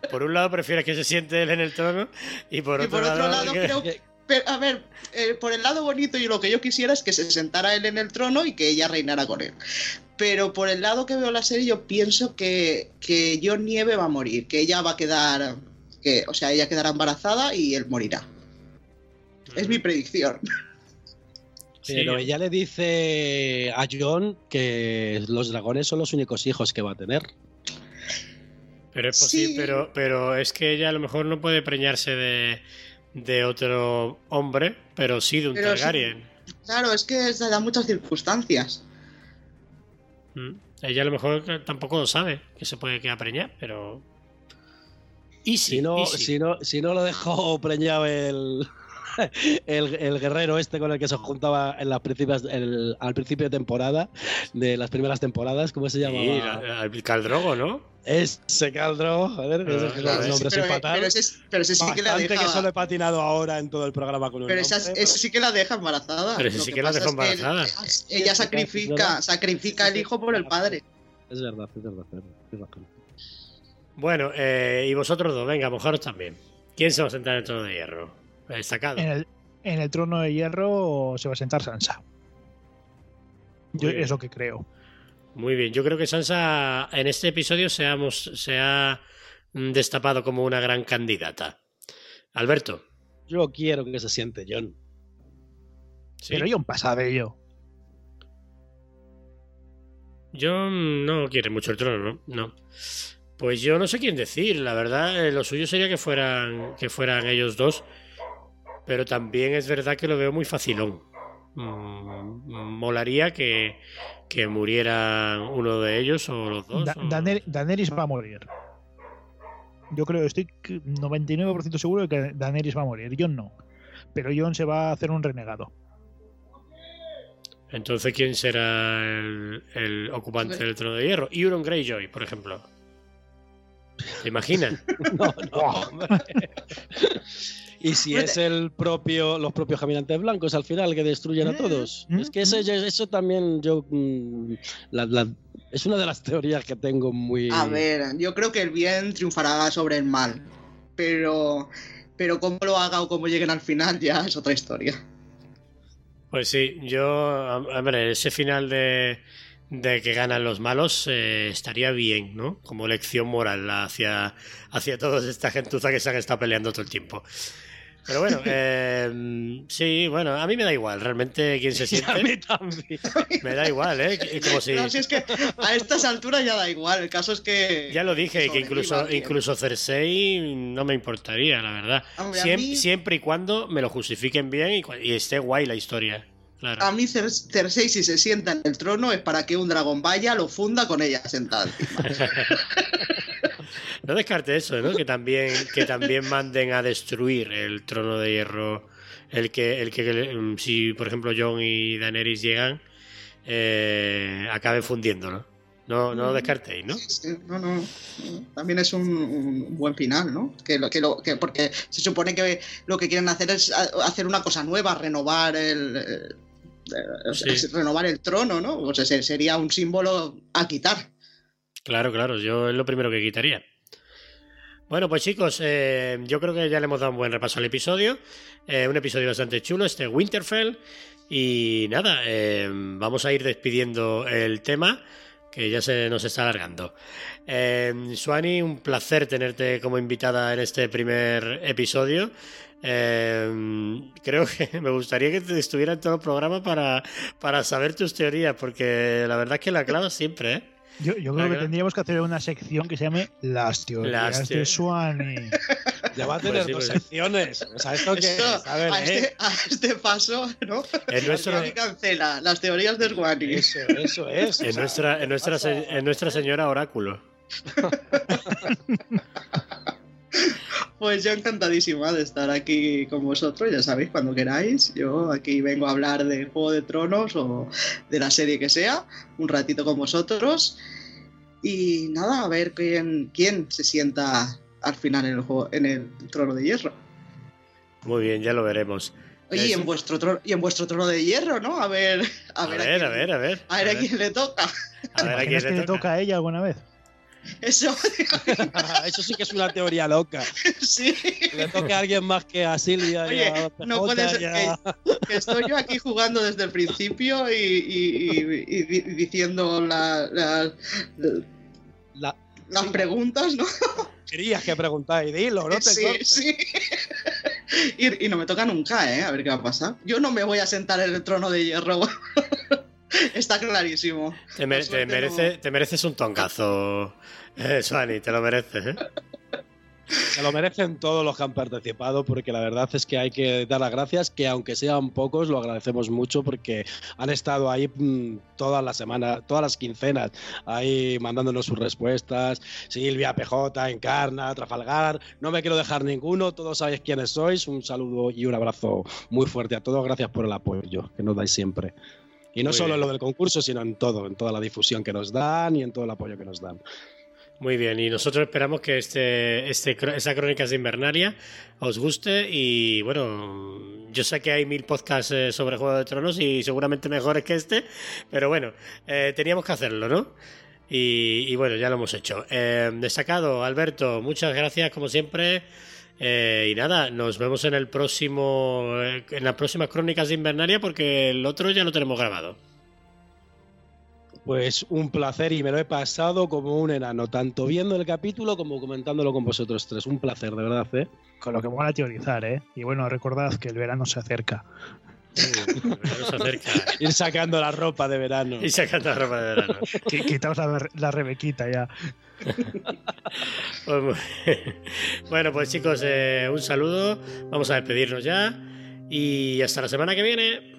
por un lado prefieres que se siente él en el trono y por y otro, por otro lado, que- creo que... pero, a ver, eh, por el lado bonito y lo que yo quisiera es que se sentara él en el trono y que ella reinara con él. Pero por el lado que veo la serie, yo pienso que, que John Nieve va a morir, que ella va a quedar, que, o sea, ella quedará embarazada y él morirá. Es mi predicción. Pero ella le dice a John que los dragones son los únicos hijos que va a tener. Pero es posible, pero, pero es que ella a lo mejor no puede preñarse de, de otro hombre, pero sí de un Pero sí. Targaryen. Claro, es que se dan muchas circunstancias. Mm. Ella a lo mejor tampoco lo sabe que se puede quedar preñada, pero. Y Si no, si no, si no lo dejó preñado el, (laughs) el, el guerrero este con el que se juntaba en las principias, el- al principio de temporada, de las primeras temporadas, ¿cómo se llamaba? el Caldrogo, ¿no? Ese Caldro, joder, que Ah, esos claro, nombres pero, sin fatal. pero ese, pero ese sí que la deja. que solo he patinado ahora en todo el programa con un Pero esa, ese sí que la deja embarazada. Pero ese sí que que la deja es que embarazada. él- ella sacrifica, sacrifica al hijo por el padre. Es verdad, es verdad, es verdad, tienes razón. Bueno, eh, y vosotros dos, venga, mojaros también. ¿Quién se va a sentar en el trono de hierro? Destacado. En el, en el trono de hierro se va a sentar Sansa. Yo, es lo que creo. Muy bien, yo creo que Sansa en este episodio se ha, se ha mm, destapado como una gran candidata. Alberto. Yo quiero que se siente John. ¿sí? Pero John pasa de ello. John no quiere mucho el trono, ¿no? No. Pues yo no sé quién decir, la verdad, eh, lo suyo sería que fueran, que fueran ellos dos, pero también es verdad que lo veo muy facilón. Mm, molaría que, que murieran uno de ellos o los dos. Da- o- Daener- Daenerys va a morir. Yo creo, estoy 99% seguro de que Daenerys va a morir. John no. Pero John se va a hacer un renegado. Entonces, ¿quién será el, el ocupante del trono de hierro? Euron Greyjoy, por ejemplo. ¿Te imaginas? (laughs) No, no, hombre. Y si es el propio, los propios caminantes blancos al final que destruyen a todos. Es que ese- eso también yo mm, la- la- es una de las teorías que tengo muy. A ver, yo creo que el bien triunfará sobre el mal. Pero, pero cómo lo haga o cómo lleguen al final ya es otra historia. Pues sí, yo, a- hombre, ese final de, de que ganan los malos eh, estaría bien, ¿no? Como lección moral hacia, hacia toda esta gentuza que se han estado peleando todo el tiempo. Pero bueno, (laughs) eh, sí, bueno, a mí me da igual, realmente quién se (laughs) siente. a mí también. Me da igual, ¿eh? Como si, No, si es que a estas alturas ya da igual. El caso es que. ya lo dije, que incluso, incluso Cersei no me importaría, la verdad. Hombre, a Siem- mí- Siempre y cuando me lo justifiquen bien y, y esté guay la historia. Claro. A mí Cer- Cersei si se sienta en el trono es para que un dragón vaya, lo funda con ella sentada encima. (laughs) No descarte eso, ¿no? Que también, que también manden a destruir el trono de hierro. El que, el que mm, si por ejemplo Jon y Daenerys llegan, eh, acaben fundiéndolo. No, no lo descartéis, ¿no? Sí, no, no, no. También es un, un buen final, ¿no? Que lo, que lo, que, porque se supone que lo que quieren hacer es hacer una cosa nueva, renovar el. Sí. renovar el trono, ¿no? O sea, se- sería un símbolo a quitar. Claro, claro, yo es lo primero que quitaría. Bueno, pues chicos, eh, yo creo que ya le hemos dado un buen repaso al episodio. Eh, un episodio bastante chulo, este Winterfell. Y nada, eh, vamos a ir despidiendo el tema, que ya se nos está alargando. Suani, un placer tenerte como invitada en este primer episodio. Eh, creo que (laughs) me gustaría que te estuviera en todo el programa para, para saber tus teorías, porque la verdad es que la clavas siempre, ¿eh? Yo, yo creo que tendríamos que hacer una sección que se llame Las teorías Las de Swanee. (laughs) Ya va a Pues tener sí, dos pues secciones. O sea, esto que Esto, es, a ver, a, ¿eh? este, a este paso, ¿no? En nuestro- cancela las teorías de Swanee. Eso, eso es. En nuestra, en nuestra, en nuestra señora oráculo. (laughs) Pues yo encantadísima de estar aquí con vosotros, ya sabéis, cuando queráis. Yo aquí vengo a hablar de Juego de Tronos o de la serie que sea, un ratito con vosotros. Y nada, a ver quién, quién se sienta al final en el, juego, en el trono de hierro. Muy bien, ya lo veremos. Oye, y en vuestro trono, y en vuestro trono de hierro, ¿no? A ver, a, A ver, ver, quién, a ver, a ver. a ver a quién le toca. A ver a quién ¿Imaginas que le toca a ella alguna vez? (laughs) Eso, (laughs) Eso sí que es una teoría loca. sí. Le toca a alguien más que a Silvia y Oye, a no puede ser que estoy yo aquí jugando desde el principio y, y- y- y di- diciendo la- la- La- las preguntas, ¿no? Querías que preguntáis, dilo, no te sí, sí. Y, y no me toca nunca, ¿eh? A ver qué va a pasar. Yo no me voy a sentar en el trono de hierro. Está clarísimo. Te, merece- te mereces un tongazo, eh, Suani, te lo mereces. ¿eh? Se lo merecen todos los que han participado, porque la verdad es que hay que dar las gracias, que aunque sean pocos, lo agradecemos mucho porque han estado ahí mm, todas las semanas, todas las quincenas, ahí mandándonos sus respuestas. Silvia, PJ, Encarna, Trafalgar, no me quiero dejar ninguno, todos sabéis quiénes sois. Un saludo y un abrazo muy fuerte a todos, gracias por el apoyo que nos dais siempre. Y no Muy solo bien. en lo del concurso, sino en todo, en toda la difusión que nos dan y en todo el apoyo que nos dan. Muy bien, y nosotros esperamos que este, este, esa Crónicas de Invernaria os guste y bueno, yo sé que hay mil podcasts eh, sobre Juego de Tronos y seguramente mejores que este, pero bueno, eh, teníamos que hacerlo, ¿no? Y, y bueno, ya lo hemos hecho. Eh, destacado, Alberto, muchas gracias como siempre. Eh, y nada, nos vemos en el próximo, eh, en las próximas Crónicas de Invernaria porque el otro ya lo tenemos grabado. Pues un placer y me lo he pasado como un enano, tanto viendo el capítulo como comentándolo con vosotros tres. Un placer, de verdad, ¿eh? Con lo que mola teorizar, ¿eh? Y bueno, recordad que el verano se acerca. Uh, nos acerca. (laughs) Ir sacando la ropa de verano. Y sacando la ropa de verano. (laughs) Qui- Quitaos la, la rebequita ya. (laughs) Pues bueno, pues chicos, eh, un saludo. Vamos a despedirnos ya. Y hasta la semana que viene.